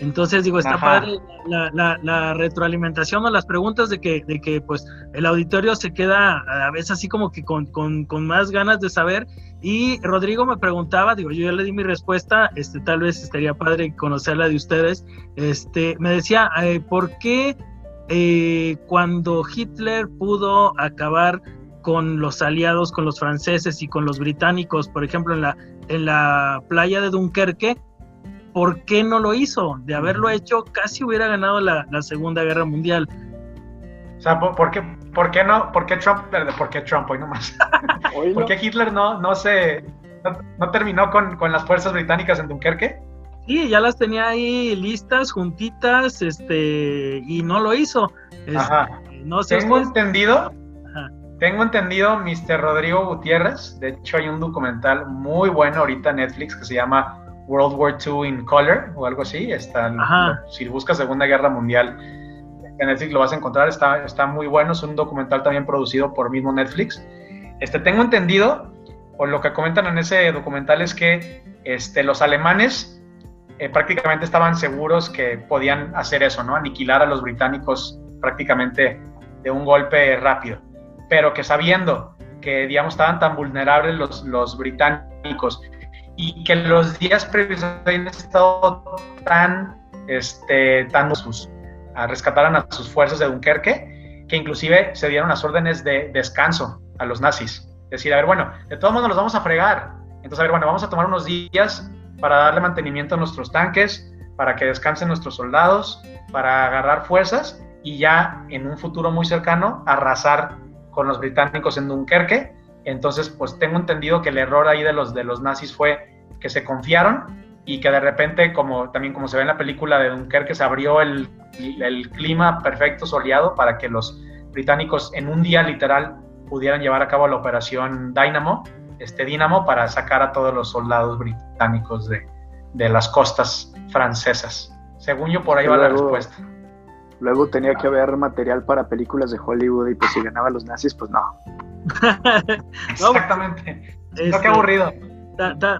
Entonces, digo, está padre la, retroalimentación o las preguntas de que, de que, pues, el auditorio se queda a veces así como que con, más ganas de saber. Y Rodrigo me preguntaba, digo, yo ya le di mi respuesta, este, tal vez estaría padre conocerla de ustedes. Este, me decía, eh, ¿por qué eh, cuando Hitler pudo acabar con los aliados, con los franceses y con los británicos, por ejemplo, en la, en la playa de Dunkerque, ¿por qué no lo hizo? De haberlo hecho, casi hubiera ganado la, Segunda Guerra Mundial. O sea, ¿por, qué, por qué no? ¿Por qué Trump? ¿Por qué Trump hoy nomás? [LAUGHS] ¿Por qué Hitler no, no se no, terminó con, con, las fuerzas británicas en Dunkerque? Sí, ya las tenía ahí listas, juntitas, este, y no lo hizo. Ajá. No sé. Tengo entendido, tengo entendido, Mr. Rodrigo Gutiérrez. De hecho, hay un documental muy bueno ahorita en Netflix que se llama World War II in Color o algo así. Está, si buscas Segunda Guerra Mundial en Netflix lo vas a encontrar. Está, está muy bueno. Es un documental también producido por mismo Netflix. Este, tengo entendido, o lo que comentan en ese documental es que este, los alemanes eh, prácticamente estaban seguros que podían hacer eso, ¿no? Aniquilar a los británicos prácticamente de un golpe rápido. Pero que sabiendo que, digamos, estaban tan vulnerables los, los británicos y que los días previos habían estado tan, este, tan sus, a rescataran a sus fuerzas de Dunkerque, que inclusive se dieron las órdenes de descanso a los nazis. Es decir, a ver, bueno, de todos modos los vamos a fregar. Entonces, a ver, bueno, vamos a tomar unos días para darle mantenimiento a nuestros tanques, para que descansen nuestros soldados, para agarrar fuerzas y ya en un futuro muy cercano arrasar con los británicos en Dunkerque entonces, pues tengo entendido que el error ahí de los, de los nazis fue que se confiaron y que de repente, como también como se ve en la película de Dunkerque, se abrió el, el clima perfecto, soleado, para que los británicos en un día literal pudieran llevar a cabo la operación Dynamo, este Dynamo, para sacar a todos los soldados británicos de, de las costas francesas. Según yo, por ahí va la respuesta. Luego tenía que haber material para películas de Hollywood y pues si ganaba los nazis, pues no. [LAUGHS] Exactamente. qué este, aburrido.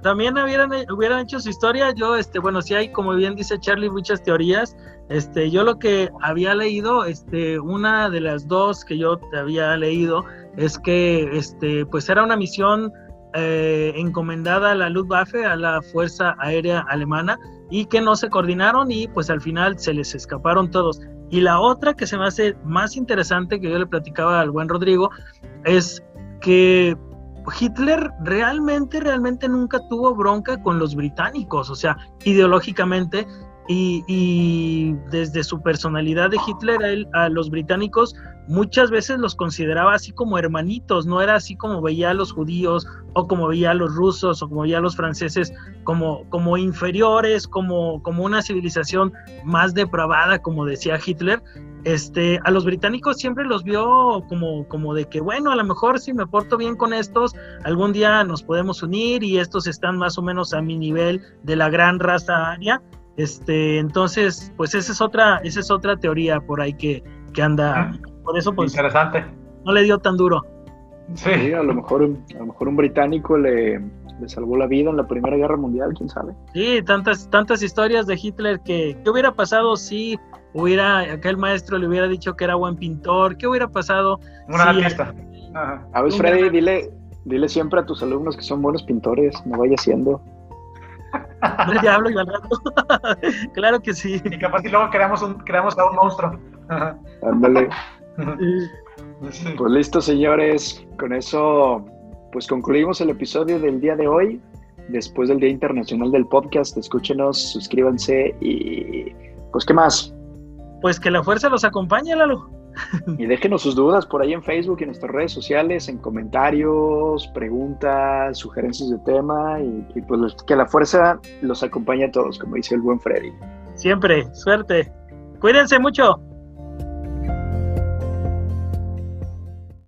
también hubieran, hubieran hecho su historia. Yo, este, bueno, sí hay, como bien dice Charlie, muchas teorías. Este, yo lo que había leído, este, una de las dos que yo había leído es que, este, pues era una misión eh, encomendada a la Luftwaffe, a la Fuerza Aérea Alemana, y que no se coordinaron y pues al final se les escaparon todos. Y la otra que se me hace más interesante que yo le platicaba al buen Rodrigo es que Hitler realmente, realmente nunca tuvo bronca con los británicos, o sea, ideológicamente y, desde su personalidad de Hitler, a, los británicos muchas veces los consideraba así como hermanitos, no era así como veía a los judíos o como veía a los rusos o como veía a los franceses como, como inferiores, como, como una civilización más depravada, como decía Hitler. Este, a los británicos siempre los vio como, como de que, bueno, a lo mejor si me porto bien con estos, algún día nos podemos unir y estos están más o menos a mi nivel de la gran raza aria este, entonces, pues esa es otra, esa es otra teoría por ahí que, anda Por eso, pues. Interesante. No le dio tan duro. Sí. a lo mejor, a lo mejor un británico le, le salvó la vida en la Primera Guerra Mundial, quién sabe. Sí, tantas, tantas historias de Hitler que, ¿qué hubiera pasado si hubiera, aquel maestro le hubiera dicho que era buen pintor? ¿Qué hubiera pasado? Una fiesta. A ver, Freddy, dile, dile siempre a tus alumnos que son buenos pintores, no vaya siendo. ya hablo y claro que sí. Y capaz que luego creamos, un, creamos a un monstruo. Ándale. [LAUGHS] [LAUGHS] Pues listo, señores. Con eso pues concluimos el episodio del día de hoy. Después del Día Internacional del Podcast, escúchenos, suscríbanse y pues ¿qué más? Pues que la fuerza los acompañe, Lalo. Y déjenos sus dudas por ahí en Facebook y en nuestras redes sociales, en comentarios, preguntas, sugerencias de tema y, y pues que la fuerza los acompañe a todos, como dice el buen Freddy. Siempre, suerte. Cuídense mucho.